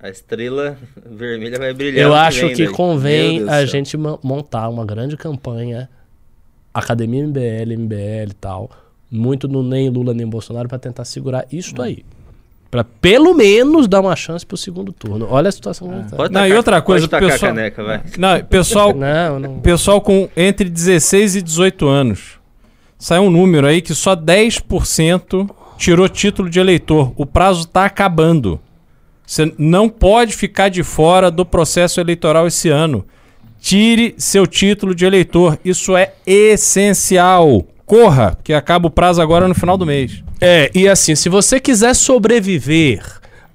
[SPEAKER 3] A estrela vermelha vai brilhar.
[SPEAKER 1] Eu acho
[SPEAKER 3] vem,
[SPEAKER 1] que
[SPEAKER 3] né?
[SPEAKER 1] convém a gente montar uma grande campanha, Academia MBL, MBL e tal, muito no nem Lula nem Bolsonaro, pra tentar segurar isto aí. Pra pelo menos dar uma chance pro segundo turno. Olha a situação que a gente tá.
[SPEAKER 3] Pode
[SPEAKER 2] Não, e outra coisa,
[SPEAKER 3] pode
[SPEAKER 2] pessoal-
[SPEAKER 3] a caneca, vai.
[SPEAKER 2] Não, pessoal,
[SPEAKER 1] Não, não.
[SPEAKER 2] pessoal com entre 16 e 18 anos. Saiu um número aí que só 10% tirou título de eleitor. O prazo tá acabando. Você não pode ficar de fora do processo eleitoral esse ano. Tire seu título de eleitor. Isso é essencial. Corra, que acaba o prazo agora no final do mês.
[SPEAKER 1] É, e assim, se você quiser sobreviver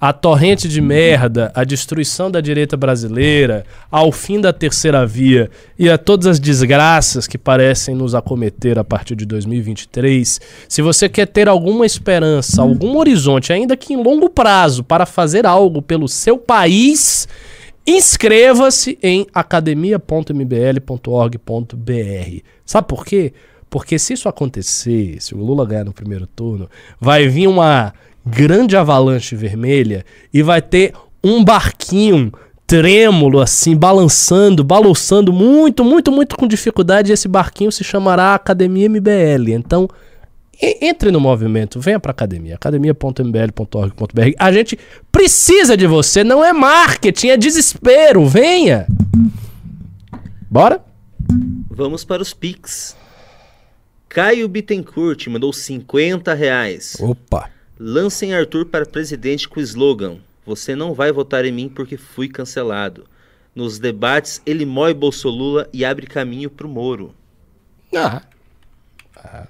[SPEAKER 1] à torrente de merda, à destruição da direita brasileira, ao fim da terceira via e a todas as desgraças que parecem nos acometer a partir de 2023, se você quer ter alguma esperança, algum horizonte, ainda que em longo prazo, para fazer algo pelo seu país, inscreva-se em academia.mbl.org.br. Sabe por quê? Porque se isso acontecer, se o Lula ganhar no primeiro turno, vai vir uma grande avalanche vermelha e vai ter um barquinho trêmulo assim, balançando, balançando muito, muito, muito com dificuldade, e esse barquinho se chamará Academia MBL. Então, entre no movimento, venha pra academia, academia.mbl.org.br. A gente precisa de você, não é marketing, é desespero, venha. Bora?
[SPEAKER 3] Vamos para os Pix. Caio Bittencourt mandou 50 reais.
[SPEAKER 2] Opa.
[SPEAKER 3] Lancem Arthur para presidente com o slogan: Você não vai votar em mim porque fui cancelado. Nos debates, ele mói Bolsolula e abre caminho pro Moro.
[SPEAKER 1] Ah,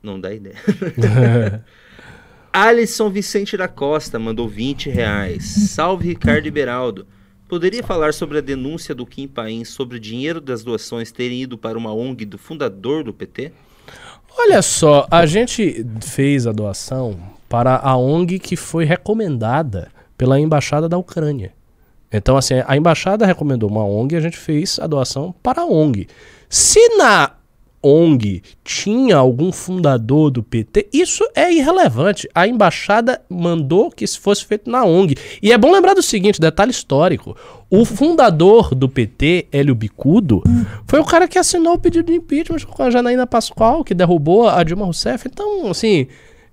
[SPEAKER 3] Não dá ideia. Alisson Vicente da Costa mandou 20 reais. Salve Ricardo e Beraldo. Poderia falar sobre a denúncia do Kim Paim sobre o dinheiro das doações terem ido para uma ONG do fundador do PT?
[SPEAKER 1] Olha só, a gente fez a doação para a ONG que foi recomendada pela embaixada da Ucrânia. Então, assim, a embaixada recomendou uma ONG e a gente fez a doação para a ONG. Se na ONG tinha algum fundador do PT, isso é irrelevante. A embaixada mandou que isso fosse feito na ONG. E é bom lembrar do seguinte, detalhe histórico. O fundador do PT, Hélio Bicudo, foi o cara que assinou o pedido de impeachment com a Janaína Pascoal, que derrubou a Dilma Rousseff. Então, assim,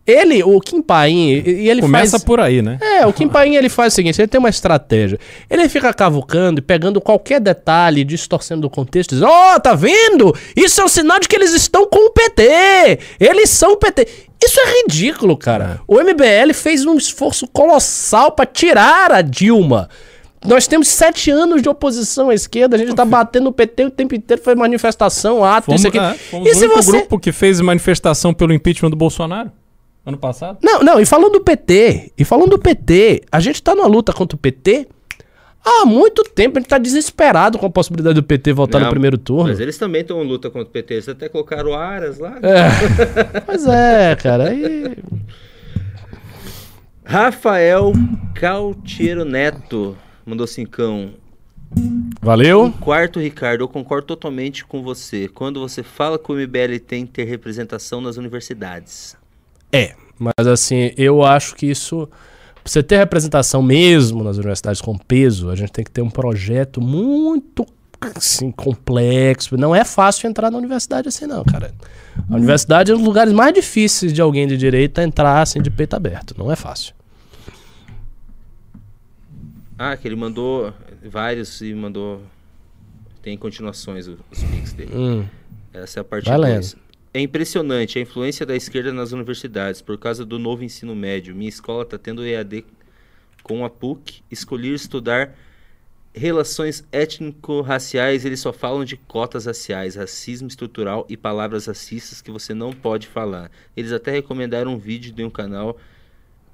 [SPEAKER 1] ele, o Kim Paim, e ele
[SPEAKER 2] Começa
[SPEAKER 1] faz...
[SPEAKER 2] por aí, né?
[SPEAKER 1] É, o Kim Paim ele faz o seguinte, ele tem uma estratégia. Ele fica cavucando e pegando qualquer detalhe, distorcendo o contexto, dizendo, ó, tá vendo? Isso é um sinal de que eles estão com o PT. Eles são o PT. Isso é ridículo, cara. O MBL fez um esforço colossal pra tirar a Dilma. Nós temos sete anos de oposição à esquerda, a gente tá batendo no PT o tempo inteiro, foi manifestação, ato,
[SPEAKER 2] Fomos,
[SPEAKER 1] isso aqui.
[SPEAKER 2] é, fomos
[SPEAKER 1] e
[SPEAKER 2] o
[SPEAKER 1] se
[SPEAKER 2] único
[SPEAKER 1] você...
[SPEAKER 2] grupo que fez manifestação pelo impeachment do Bolsonaro ano passado.
[SPEAKER 1] Não, não, e falando do PT, e falando do PT, a gente tá numa luta contra o PT Há muito tempo a gente tá desesperado com a possibilidade do PT voltar
[SPEAKER 3] Não,
[SPEAKER 1] no primeiro turno.
[SPEAKER 3] Mas eles também estão em luta contra o PT. Eles até colocaram o Aras lá.
[SPEAKER 1] É. Pois é, cara. Aí...
[SPEAKER 3] Rafael Cautiero Neto mandou cincão.
[SPEAKER 1] Valeu.
[SPEAKER 3] Quarto, Ricardo, eu concordo totalmente com você. Quando você fala que o MBL tem que ter representação nas universidades.
[SPEAKER 1] É, mas assim, eu acho que isso. Pra você ter representação mesmo nas universidades com peso, a gente tem que ter um projeto muito assim, complexo. Não é fácil entrar na universidade assim, não, cara. A universidade é um dos lugares mais difíceis de alguém de direita entrar assim de peito aberto. Não é fácil.
[SPEAKER 3] Ah, que ele mandou vários e mandou. Tem continuações os, os pics dele.
[SPEAKER 1] Hum.
[SPEAKER 3] Essa é a parte
[SPEAKER 1] Vai
[SPEAKER 3] 2. É impressionante a influência da esquerda nas universidades por causa do novo ensino médio. Minha escola está tendo EAD com a PUC. Escolhi estudar relações étnico-raciais. Eles só falam de cotas raciais, racismo estrutural e palavras racistas que você não pode falar. Eles até recomendaram um vídeo de um canal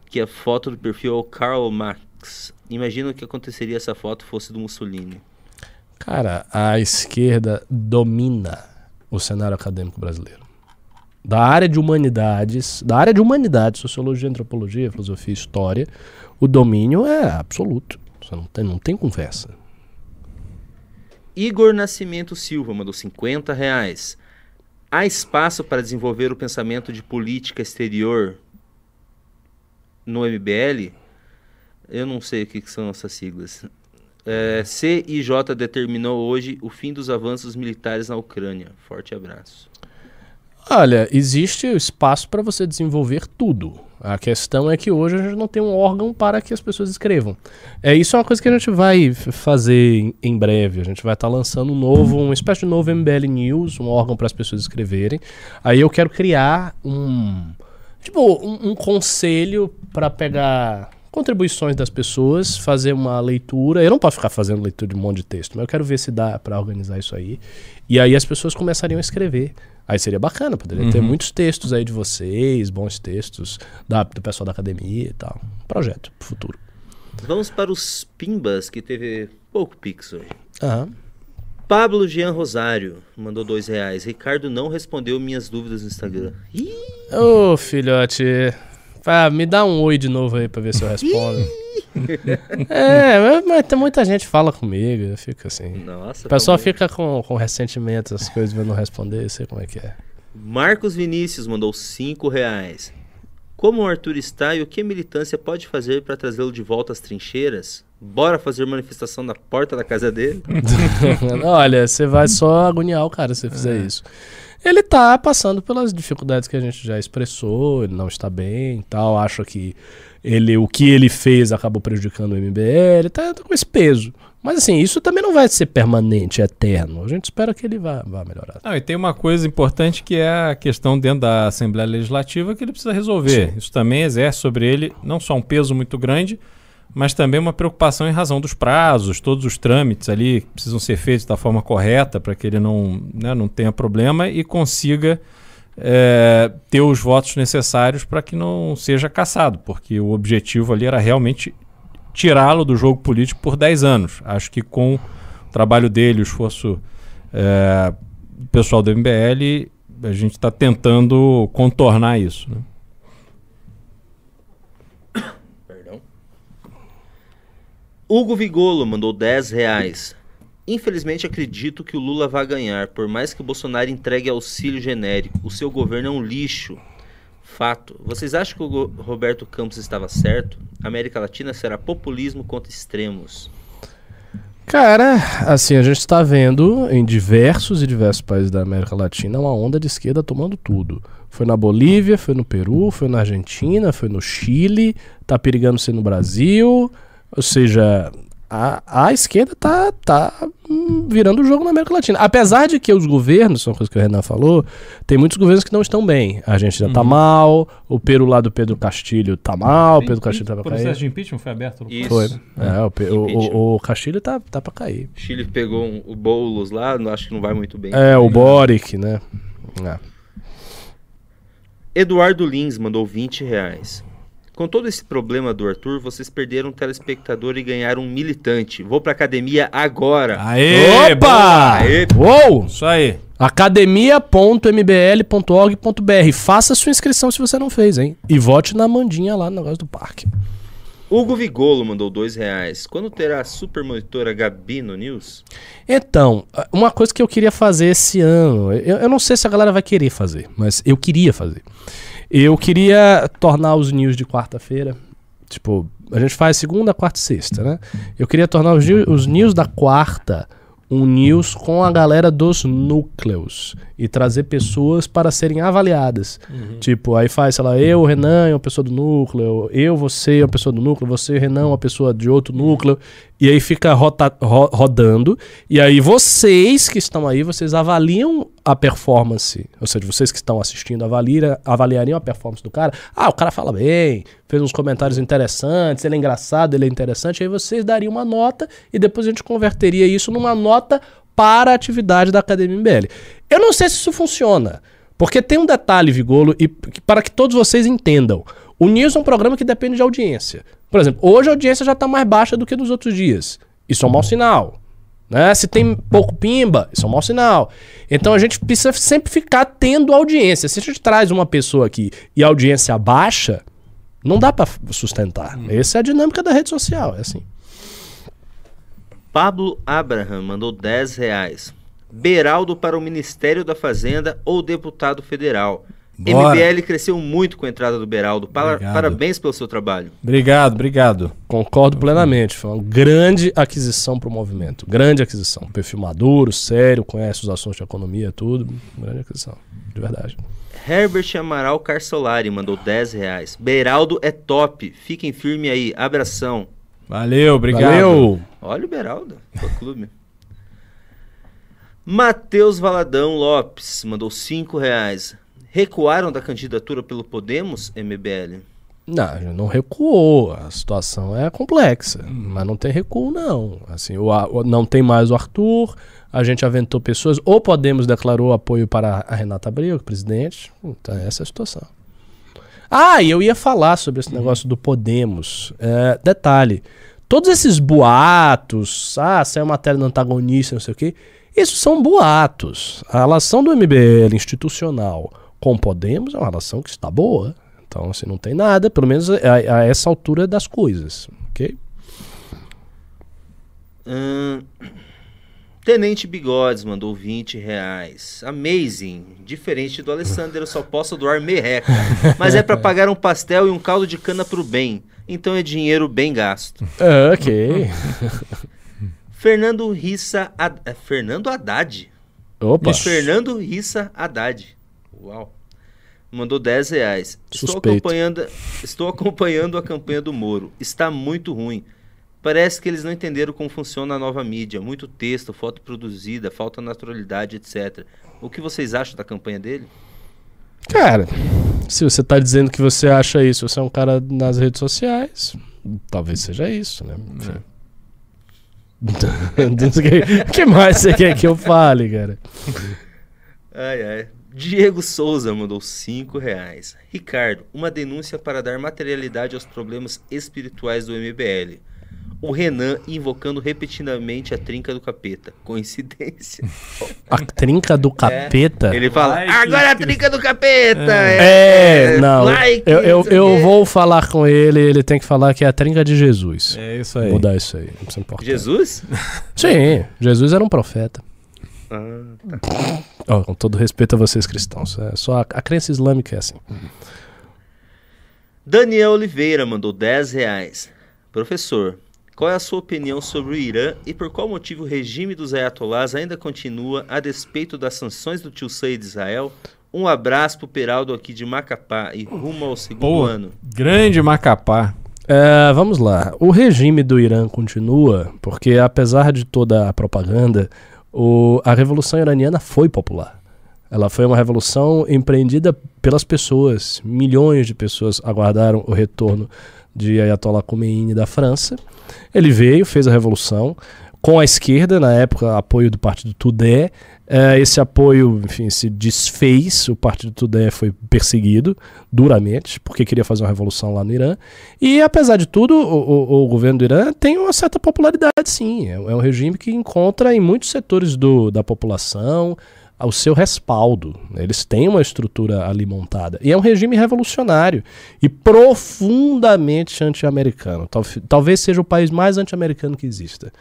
[SPEAKER 3] que a foto do perfil é o Karl Marx. Imagina o que aconteceria se a foto fosse do Mussolini.
[SPEAKER 1] Cara, a esquerda domina o cenário acadêmico brasileiro. Da área de humanidades, da área de humanidades, sociologia, antropologia, filosofia, história, o domínio é absoluto. Você não tem, não tem conversa.
[SPEAKER 3] Igor Nascimento Silva mandou 50 reais. Há espaço para desenvolver o pensamento de política exterior no MBL? Eu não sei o que, que são essas siglas. É, CIJ determinou hoje o fim dos avanços militares na Ucrânia. Forte abraço.
[SPEAKER 1] Olha, existe espaço para você desenvolver tudo. A questão é que hoje a gente não tem um órgão para que as pessoas escrevam. É isso é uma coisa que a gente vai fazer em, em breve. A gente vai estar lançando um novo, uma espécie de novo MBL News, um órgão para as pessoas escreverem. Aí eu quero criar um tipo um, um conselho para pegar contribuições das pessoas, fazer uma leitura. Eu não posso ficar fazendo leitura de um monte de texto, mas eu quero ver se dá para organizar isso aí. E aí as pessoas começariam a escrever. Aí seria bacana, poderia ter muitos textos aí de vocês, bons textos da, do pessoal da academia e tal. Projeto pro futuro.
[SPEAKER 3] Vamos para os Pimbas, que teve pouco pix hoje.
[SPEAKER 1] Aham.
[SPEAKER 3] Pablo Jean Rosário mandou dois reais. Ricardo não respondeu minhas dúvidas no Instagram.
[SPEAKER 1] Ô, filhote. Ah, me dá um oi de novo aí pra ver se eu respondo. é, mas, tem muita gente que fala comigo, eu fico assim.
[SPEAKER 3] nossa.
[SPEAKER 1] O pessoal
[SPEAKER 3] tá
[SPEAKER 1] fica com, com ressentimento, as coisas eu não responder, eu sei como é que é.
[SPEAKER 3] Marcos Vinícius mandou 5 reais. Como o Arthur está e o que a militância pode fazer para trazê-lo de volta às trincheiras? Bora fazer manifestação na porta da casa dele?
[SPEAKER 1] Olha, você vai só agoniar o cara se você fizer isso. Ele tá passando pelas dificuldades que a gente já expressou, ele não está bem e tal, acho que ele, o que ele fez acabou prejudicando o MBL, tá, tá com esse peso. Mas assim, isso também não vai ser permanente, eterno. A gente espera que ele vá, vá melhorar.
[SPEAKER 2] Não, e tem uma coisa importante que é a questão dentro da Assembleia Legislativa que ele precisa resolver. Isso também exerce sobre ele não só um peso muito grande, mas também uma preocupação em razão dos prazos, todos os trâmites ali precisam ser feitos da forma correta para que ele não, né, não tenha problema e consiga é, ter os votos necessários para que não seja caçado, porque o objetivo ali era realmente tirá-lo do jogo político por 10 anos. Acho que com o trabalho dele, o esforço é, pessoal do MBL, a gente está tentando contornar isso. Né?
[SPEAKER 3] Hugo Vigolo mandou 10 reais. Infelizmente acredito que o Lula vai ganhar, por mais que o Bolsonaro entregue auxílio genérico. O seu governo é um lixo. Fato. Vocês acham que o Roberto Campos estava certo? A América Latina será populismo contra extremos.
[SPEAKER 1] Cara, assim, a gente está vendo em diversos e diversos países da América Latina uma onda de esquerda tomando tudo. Foi na Bolívia, foi no Peru, foi na Argentina, foi no Chile, tá perigando ser no Brasil. Ou seja, a, a esquerda tá, tá hum, virando o jogo na América Latina. Apesar de que os governos, são coisas que o Renan falou, tem muitos governos que não estão bem. A Argentina tá mal, o Peru lá do Pedro Castilho tá mal, o Pedro Castilho tá pra
[SPEAKER 2] O
[SPEAKER 1] cair.
[SPEAKER 2] processo de impeachment foi aberto?
[SPEAKER 3] Isso.
[SPEAKER 1] Foi. É, o, Pe- o, o, o Castilho tá, tá pra cair.
[SPEAKER 3] Chile pegou um- o Boulos lá, não- acho que não vai muito bem.
[SPEAKER 1] É, o Boric, né? É.
[SPEAKER 3] Eduardo Lins mandou 20 reais. Com todo esse problema do Arthur, vocês perderam um telespectador e ganharam um militante. Vou pra academia agora.
[SPEAKER 2] Aê!
[SPEAKER 1] Opa!
[SPEAKER 3] Aê.
[SPEAKER 1] Uou!
[SPEAKER 2] Isso aí.
[SPEAKER 1] academia.mbl.org.br. Faça sua inscrição se você não fez, hein? E vote na Mandinha lá no negócio do parque.
[SPEAKER 3] Hugo Vigolo mandou dois reais. Quando terá a super monitora Gabi no News?
[SPEAKER 1] Então, uma coisa que eu queria fazer esse ano, eu, eu não sei se a galera vai querer fazer, mas eu queria fazer. Eu queria tornar os news de quarta-feira, tipo, a gente faz segunda, quarta e sexta, né? Eu queria tornar os, news- os news da quarta um news com a galera dos núcleos e trazer pessoas para serem avaliadas. Tipo, aí faz, sei lá, eu, o Renan, é uma pessoa do núcleo, eu, você, é uma pessoa do núcleo, você, Renan, uma pessoa de outro núcleo, e aí fica rota- ro- rodando, e aí vocês que estão aí, vocês avaliam a performance, ou seja, vocês que estão assistindo avalia, avaliariam a performance do cara. Ah, o cara fala bem, fez uns comentários interessantes, ele é engraçado, ele é interessante, aí vocês dariam uma nota e depois a gente converteria isso numa nota para a atividade da Academia MBL. Eu não sei se isso funciona, porque tem um detalhe, Vigolo, e para que todos vocês entendam. O News é um programa que depende de audiência. Por exemplo, hoje a audiência já está mais baixa do que nos outros dias. Isso é um mau sinal. Né? Se tem pouco pimba, isso é um mau sinal. Então a gente precisa sempre ficar tendo audiência. Se a gente traz uma pessoa aqui e a audiência baixa, não dá para sustentar. Essa é a dinâmica da rede social, é assim.
[SPEAKER 3] Pablo Abraham mandou 10 reais. Beraldo para o Ministério da Fazenda ou deputado federal.
[SPEAKER 2] Bora.
[SPEAKER 3] MBL cresceu muito com a entrada do Beraldo. Para- parabéns pelo seu trabalho.
[SPEAKER 2] Obrigado, obrigado.
[SPEAKER 1] Concordo plenamente. Foi uma grande aquisição para o movimento. Grande aquisição. Perfil maduro, sério, conhece os assuntos de economia, tudo. Grande aquisição. De verdade.
[SPEAKER 3] Herbert Amaral Carsolari mandou 10 reais. Beraldo é top. Fiquem firme aí. Abração.
[SPEAKER 2] Valeu, obrigado.
[SPEAKER 1] Valeu!
[SPEAKER 3] Olha o Beraldo. Fã clube. Matheus Valadão Lopes mandou 5 reais. Recuaram da candidatura pelo Podemos, MBL?
[SPEAKER 1] Não, não recuou. A situação é complexa, mas não tem recuo, não. Assim, o, o- não tem mais o Arthur, a gente aventou pessoas. Ou Podemos declarou apoio para a Renata Abreu, presidente. Então, essa é a situação. Ah, e eu ia falar sobre esse negócio do Podemos. É, detalhe: todos esses boatos, ah, saiu matéria no antagonista, não sei o quê, isso são boatos. A relação do MBL institucional com Podemos é uma relação que está boa. Então, assim, não tem nada, pelo menos a, a essa altura das coisas, ok?
[SPEAKER 3] Ahn, Tenente Bigodes mandou 20 reais. Amazing. Diferente do Alessandro, eu só posso doar merreca. Mas é pra pagar um pastel e um caldo de cana pro bem. Então é dinheiro bem gasto.
[SPEAKER 1] É, ok.
[SPEAKER 3] Fernando Rissa... Had- é Fernando Haddad.
[SPEAKER 1] Opa.
[SPEAKER 3] Fernando Rissa Haddad. Uau. Mandou 10 reais. Estou acompanhando, estou acompanhando a campanha do Moro. Está muito ruim. Parece que eles não entenderam como funciona a nova mídia. Muito texto, foto produzida, falta naturalidade, etc. O que vocês acham da campanha dele?
[SPEAKER 1] Cara, se você tá dizendo que você acha isso, você é um cara nas redes sociais, talvez seja isso, né? Enfim. O que mais você quer que eu fale, cara?
[SPEAKER 3] Ai, ai. Diego Souza mandou 5 reais. Ricardo, uma denúncia para dar materialidade aos problemas espirituais do MBL. O Renan invocando repetidamente a trinca do capeta. Coincidência?
[SPEAKER 1] A trinca do capeta?
[SPEAKER 3] Ele fala,
[SPEAKER 2] Like,
[SPEAKER 3] agora a trinca do capeta!
[SPEAKER 1] É, não.
[SPEAKER 3] like,
[SPEAKER 1] eu eu,
[SPEAKER 3] não
[SPEAKER 1] eu
[SPEAKER 3] quê."
[SPEAKER 1] vou falar com ele, ele tem que falar que é a trinca de Jesus.
[SPEAKER 2] É isso aí.
[SPEAKER 1] Mudar isso aí, isso é importante.
[SPEAKER 3] Jesus?
[SPEAKER 1] Sim, Jesus era um profeta.
[SPEAKER 3] Ah,
[SPEAKER 1] Ó, com todo respeito a vocês cristãos, é só a, a crença islâmica é assim.
[SPEAKER 3] Daniel Oliveira mandou 10 reais. Professor, qual é a sua opinião sobre o Irã e por qual motivo o regime dos ayatolás ainda continua a despeito das sanções do tio Say de Israel? Um abraço pro Peraldo aqui de Macapá e rumo ao segundo
[SPEAKER 2] Pô,
[SPEAKER 3] ano.
[SPEAKER 2] grande Macapá.
[SPEAKER 1] É, vamos lá. O regime do Irã continua, porque apesar de toda a propaganda, o- a Revolução Iraniana foi popular. Ela foi uma revolução empreendida pelas pessoas. Milhões de pessoas aguardaram o retorno de Ayatollah Khomeini da França. Ele veio, fez a revolução, com a esquerda, na época, apoio do partido Tudé. Eh, esse apoio, enfim, se desfez. O partido Tudé foi perseguido duramente, porque queria fazer uma revolução lá no Irã. E, apesar de tudo, o, o- o governo do Irã tem uma certa popularidade, sim. É, é um regime que encontra em muitos setores do, da população o seu respaldo. Eles têm uma estrutura ali montada. E é um regime revolucionário e profundamente anti-americano. Tal- talvez seja o país mais anti-americano que exista.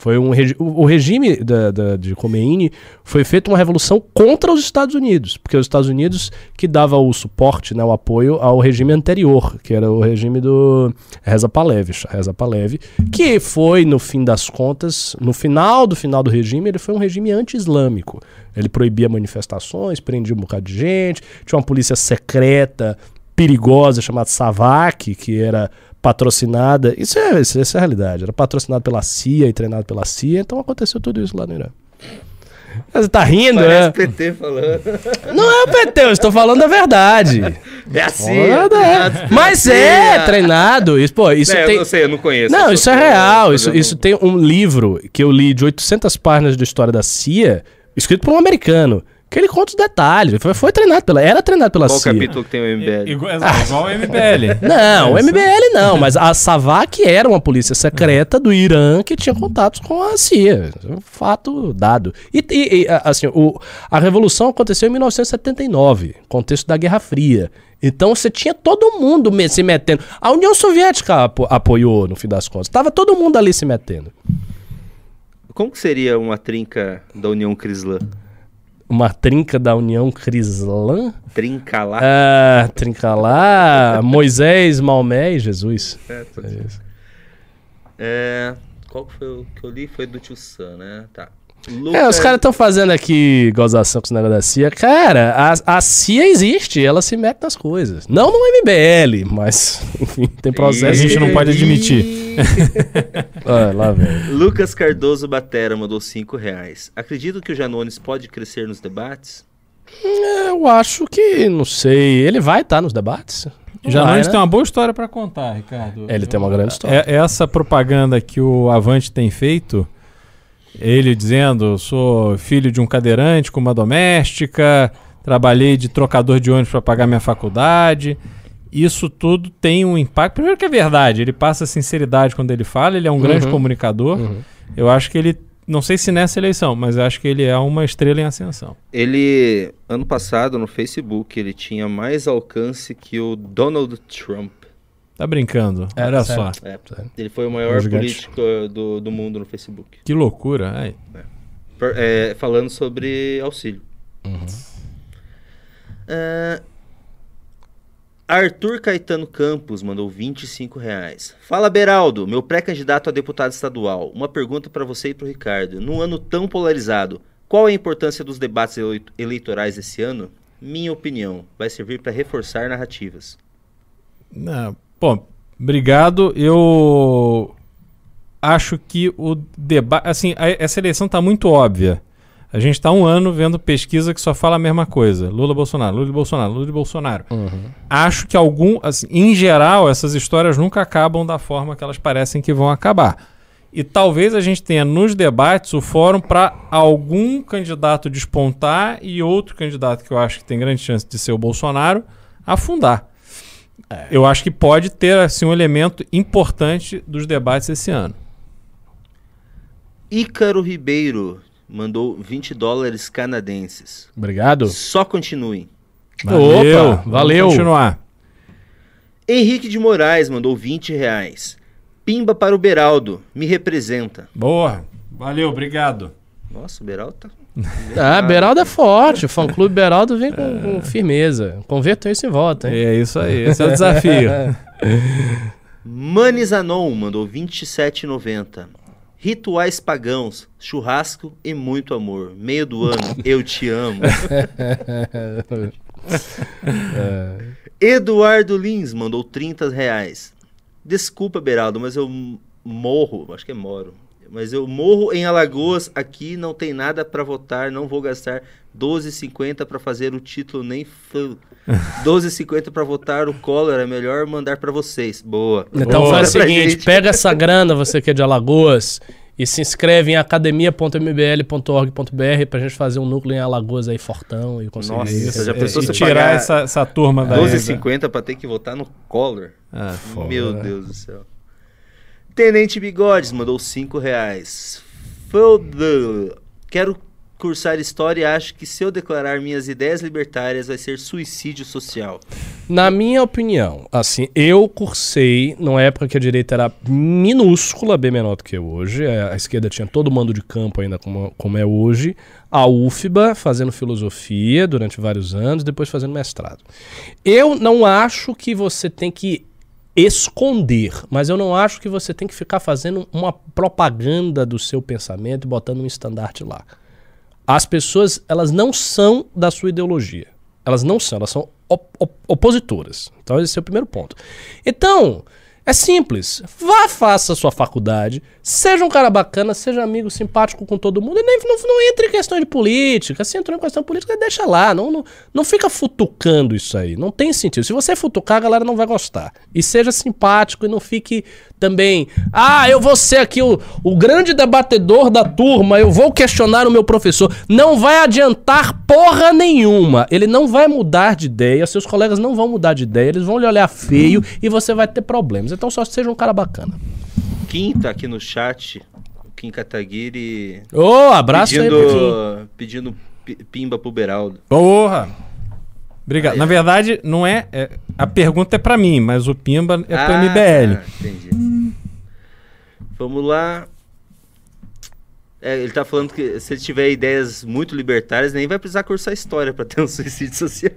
[SPEAKER 1] Foi um regi- o, regime da, da- de Khomeini foi feito uma revolução contra os Estados Unidos, porque os Estados Unidos que dava o suporte, né, o apoio ao regime anterior, que era o regime do Reza Pahlavi, Reza Pahlavi, que foi no fim das contas, no final do final do regime, ele foi um regime anti-islâmico. Ele proibia manifestações, prendia um bocado de gente, tinha uma polícia secreta perigosa chamada Savak, que era patrocinada. Isso é, isso, essa é a realidade. Era patrocinado pela CIA e treinado pela CIA, então aconteceu tudo isso lá no Irã. Você tá rindo,
[SPEAKER 3] Parece
[SPEAKER 1] né?
[SPEAKER 3] PT falando.
[SPEAKER 1] Não é o PT, eu estou falando a verdade.
[SPEAKER 3] É assim.
[SPEAKER 1] A verdade. Mas é treinado. Isso, pô, isso
[SPEAKER 3] É,
[SPEAKER 1] tem...
[SPEAKER 3] Eu não sei, eu não conheço.
[SPEAKER 1] Não, isso é real. Isso, isso tem um livro que eu li de 800 páginas da história da CIA, escrito por um americano, que ele conta os detalhes. Foi, foi treinado pela. Era treinado pela
[SPEAKER 3] Qual
[SPEAKER 1] CIA.
[SPEAKER 3] capítulo que tem o MBL?
[SPEAKER 2] Igual, igual o MBL.
[SPEAKER 1] Não, o MBL não, mas a Savak era uma polícia secreta do Irã que tinha contatos com a CIA. É um fato dado. E, e- e, a- assim, o, a revolução aconteceu em 1979, contexto da Guerra Fria. Então você tinha todo mundo se metendo. A União Soviética apo- apoiou, no fim das contas. Tava todo mundo ali se metendo.
[SPEAKER 3] Como que seria uma trinca da União Crislã?
[SPEAKER 1] Uma trinca da União Crislã.
[SPEAKER 3] Trinca lá?
[SPEAKER 1] Ah, trinca lá. Moisés, Maomé e Jesus.
[SPEAKER 3] É, tô-
[SPEAKER 1] É isso.
[SPEAKER 3] É, qual que foi o que eu li? Foi do Tio Sam, né? Tá.
[SPEAKER 1] É, os caras estão fazendo aqui gozação com esse negócio da CIA. Cara, a, a CIA existe, ela se mete nas coisas. Não no MBL, mas, enfim, tem
[SPEAKER 2] A
[SPEAKER 1] processo.
[SPEAKER 2] gente
[SPEAKER 1] que-
[SPEAKER 2] não pode admitir.
[SPEAKER 1] Ah, lá, velho.
[SPEAKER 3] Lucas Cardoso Batera mandou 5 reais. Acredito que o Janones pode crescer nos debates?
[SPEAKER 1] Eu acho que, não sei, ele vai estar nos debates?
[SPEAKER 2] Nós
[SPEAKER 1] né?
[SPEAKER 2] tem uma boa história pra contar, Ricardo.
[SPEAKER 1] Ele tem uma grande história.
[SPEAKER 2] É- essa propaganda que o Avante tem feito, ele dizendo, sou filho de um cadeirante com uma doméstica, trabalhei de trocador de ônibus para pagar minha faculdade. Isso tudo tem um impacto. Primeiro que é verdade, ele passa sinceridade quando ele fala, ele é um grande
[SPEAKER 1] Uhum.
[SPEAKER 2] comunicador.
[SPEAKER 1] Uhum.
[SPEAKER 2] Eu acho que ele, não sei se nessa eleição, mas eu acho que ele é uma estrela em ascensão.
[SPEAKER 3] Ele, ano passado, no Facebook, ele tinha mais alcance que o Donald Trump.
[SPEAKER 2] Tá brincando?
[SPEAKER 1] É,
[SPEAKER 2] Olha
[SPEAKER 1] sério.
[SPEAKER 2] só.
[SPEAKER 3] É, ele foi o maior
[SPEAKER 1] Um
[SPEAKER 3] político do, do mundo no Facebook.
[SPEAKER 2] Que loucura. Ai.
[SPEAKER 3] Per- é, falando sobre auxílio.
[SPEAKER 1] Uhum.
[SPEAKER 3] Ah, Arthur Caetano Campos mandou 25 reais. Fala Beraldo, meu pré-candidato a deputado estadual. Uma pergunta para você e para o Ricardo. Num ano tão polarizado, qual é a importância dos debates elei- eleitorais esse ano? Minha opinião, vai servir para reforçar narrativas.
[SPEAKER 2] Não, Bom, obrigado. Eu acho que o debate. Assim, a- essa eleição está muito óbvia. A gente está um ano vendo pesquisa que só fala a mesma coisa. Lula, Bolsonaro, Lula Bolsonaro, Lula Bolsonaro.
[SPEAKER 1] Uhum.
[SPEAKER 2] Acho que algum. Assim, em geral, essas histórias nunca acabam da forma que elas parecem que vão acabar. E talvez a gente tenha nos debates o fórum para algum candidato despontar e outro candidato que eu acho que tem grande chance de ser o Bolsonaro afundar. Eu acho que pode ter assim, um elemento importante dos debates esse ano.
[SPEAKER 3] Ícaro Ribeiro mandou 20 dólares canadenses.
[SPEAKER 1] Obrigado.
[SPEAKER 3] Só continuem.
[SPEAKER 1] Opa,
[SPEAKER 2] Vamos
[SPEAKER 1] valeu.
[SPEAKER 2] continuar.
[SPEAKER 3] Henrique de Moraes mandou 20 reais. Pimba para o Beraldo, me representa.
[SPEAKER 2] Boa. Valeu, obrigado.
[SPEAKER 3] Nossa, o Beraldo tá.
[SPEAKER 1] Ah, Beraldo é forte. O fã-clube Beraldo vem com, com firmeza. Convertam isso em voto, hein?
[SPEAKER 2] É isso aí, esse é o desafio.
[SPEAKER 3] Manizanon mandou 27,90. Rituais pagãos, churrasco e muito amor. Meio do ano, eu te amo. Eduardo Lins mandou 30 reais. Desculpa, Beraldo, mas eu morro, acho que é moro. Mas eu morro em Alagoas, aqui não tem nada pra votar, não vou gastar 12,50 pra fazer o título nem f... 12,50 pra votar o Collor, é melhor mandar pra vocês. Boa.
[SPEAKER 1] Então
[SPEAKER 2] Boa.
[SPEAKER 1] faz o seguinte, pega essa grana, você que é de Alagoas, E se inscreve em academia.mbl.org.br pra gente fazer um núcleo em Alagoas aí, Fortão, e conseguir
[SPEAKER 3] Nossa,
[SPEAKER 1] isso.
[SPEAKER 3] já
[SPEAKER 2] E-
[SPEAKER 3] pensou
[SPEAKER 2] e
[SPEAKER 3] você
[SPEAKER 2] tirar essa, essa turma daí.
[SPEAKER 3] 12,50 pra ter que votar no Collor.
[SPEAKER 2] Ah,
[SPEAKER 3] Meu? Deus do céu. Tenente Bigodes mandou 5 reais. Foda. Quero cursar história e acho que se eu declarar minhas ideias libertárias vai ser suicídio social.
[SPEAKER 1] Na minha opinião, assim, eu cursei numa época que a direita era minúscula, bem menor do que hoje. é, A esquerda tinha todo o mando de campo ainda como, como é hoje. A UFBA fazendo filosofia durante vários anos, depois fazendo mestrado. Eu não acho que você tem que esconder, mas eu não acho que você tem que ficar fazendo uma propaganda do seu pensamento e botando um estandarte lá. As pessoas, elas não são da sua ideologia. Elas não são, elas são op- op- opositoras. Então, esse é o primeiro ponto. Então, é simples. Vá, faça a sua faculdade, seja um cara bacana, seja amigo, simpático com todo mundo, e nem, não, não entre em questão de política. Se entrou em questão política, deixa lá. Não, não, não fica futucando isso aí. Não tem sentido. Se você futucar, a galera não vai gostar. E seja simpático e não fique também. Ah, eu vou ser aqui o, o grande debatedor da turma, eu vou questionar o meu professor. Não vai adiantar porra nenhuma. Ele não vai mudar de ideia, seus colegas não vão mudar de ideia, eles vão lhe olhar feio e você vai ter problemas. Então só seja um cara bacana.
[SPEAKER 3] Tá aqui no chat. O Kim Kataguiri
[SPEAKER 1] Ô, abraço aí pro Kim.
[SPEAKER 3] pedindo, pedindo pi- pimba pro Beraldo.
[SPEAKER 2] Porra! Obrigado. Na verdade, não é, é- A pergunta é pra mim, mas o Pimba é pro MBL.
[SPEAKER 3] tá, entendi. Vamos lá. É, ele tá falando que se ele tiver ideias muito libertárias, nem vai precisar cursar história pra ter um suicídio social.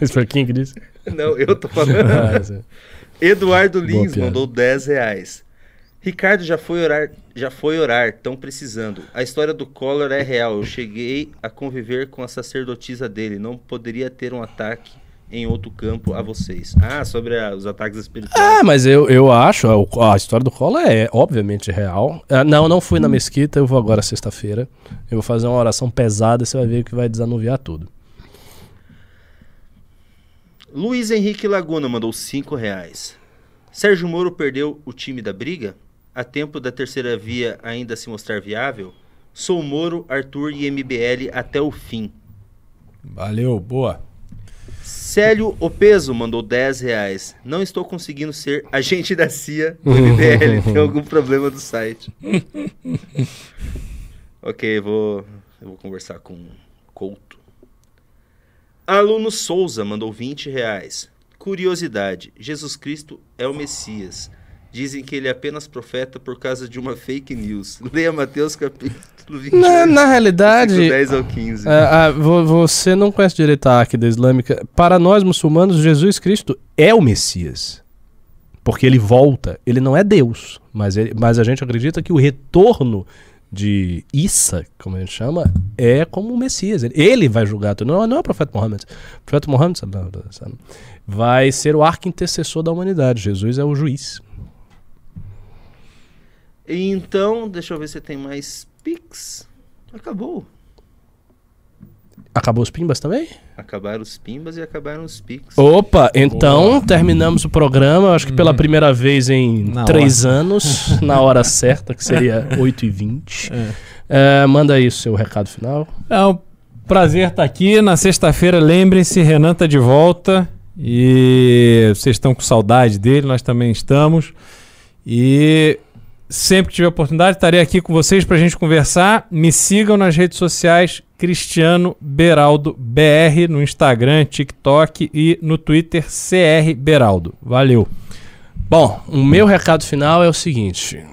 [SPEAKER 1] Esse foi quem que disse?
[SPEAKER 3] Não, eu tô falando.
[SPEAKER 1] Ah, sim.
[SPEAKER 3] Eduardo Lins mandou 10 reais. Ricardo já foi orar, já foi orar, tão precisando. A história do Collor é real. Eu cheguei a conviver com a sacerdotisa dele. Não poderia ter um ataque em outro campo a vocês. Ah, sobre a- os ataques espirituais.
[SPEAKER 1] Ah, mas eu, eu acho, a, a história do Collor é obviamente real. Ah, não, não fui na mesquita, eu vou agora sexta-feira. Eu vou fazer uma oração pesada, você vai ver que vai desanuviar tudo.
[SPEAKER 3] Luiz Henrique Laguna mandou 5 reais. Sérgio Moro perdeu o time da briga? A tempo da terceira via ainda se mostrar viável? Sou Moro, Arthur e MBL até o fim.
[SPEAKER 2] Valeu, boa.
[SPEAKER 3] Célio Opeso mandou 10 reais. Não estou conseguindo ser agente da CIA do MBL. Tem algum problema do site. ok, vou, eu vou conversar com o Couto. Aluno Souza mandou 20 reais. Curiosidade: Jesus Cristo é o Messias. Dizem que ele é apenas profeta por causa de uma fake news. Leia Mateus capítulo 28,
[SPEAKER 1] Na, na realidade,
[SPEAKER 3] 10 ao 15.
[SPEAKER 1] ah, ah, vo- você não conhece direito a Áquida Islâmica. Para nós muçulmanos, Jesus Cristo é o Messias. Porque ele volta. Ele não é Deus. Mas, ele- mas a gente acredita que o retorno de Issa, como a gente chama, é como o Messias. Ele, vai julgar tudo. Não, não é o profeta Muhammad. O profeta alaihi wasallam, vai ser o arco intercessor da humanidade. Jesus é o juiz.
[SPEAKER 3] Então, deixa eu ver se tem mais Pix. Acabou.
[SPEAKER 1] Acabou os pimbas também?
[SPEAKER 3] Acabaram os Pimbas e acabaram os Pix.
[SPEAKER 1] Opa, então terminamos o programa, acho que pela primeira vez em
[SPEAKER 2] Na
[SPEAKER 1] três anos, na hora certa, que seria 8h20. É, manda aí o seu recado final.
[SPEAKER 2] É um prazer estar aqui. Na sexta-feira, lembrem-se, Renan tá de volta. E vocês estão com saudade dele, nós também estamos. E sempre que tiver oportunidade, estarei aqui com vocês para a gente conversar. Me sigam nas redes sociais, Cristiano Beraldo BR, no Instagram, TikTok e no Twitter, CR Beraldo. Valeu.
[SPEAKER 1] Bom, o meu recado final é o seguinte: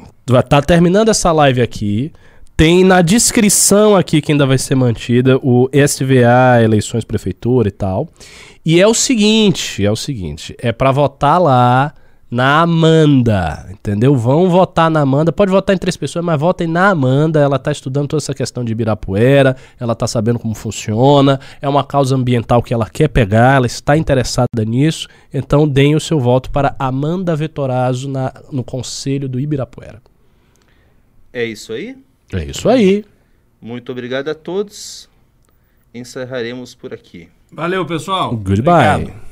[SPEAKER 1] tá terminando essa live aqui. Tem na descrição aqui que ainda vai ser mantida o SVA, eleições prefeitura e tal. E é o seguinte, é o seguinte, é pra votar lá na Amanda, entendeu? Vão votar na Amanda, pode votar em três pessoas, mas votem na Amanda, ela tá estudando toda essa questão de Ibirapuera, ela tá sabendo como funciona, é uma causa ambiental que ela quer pegar, ela está interessada nisso, então deem o seu voto para Amanda Vetorazzo na, no Conselho do Ibirapuera.
[SPEAKER 3] É isso aí.
[SPEAKER 1] É isso aí.
[SPEAKER 3] Muito obrigado a todos. Encerraremos por aqui.
[SPEAKER 2] Valeu, pessoal.
[SPEAKER 1] Goodbye.
[SPEAKER 2] Obrigado.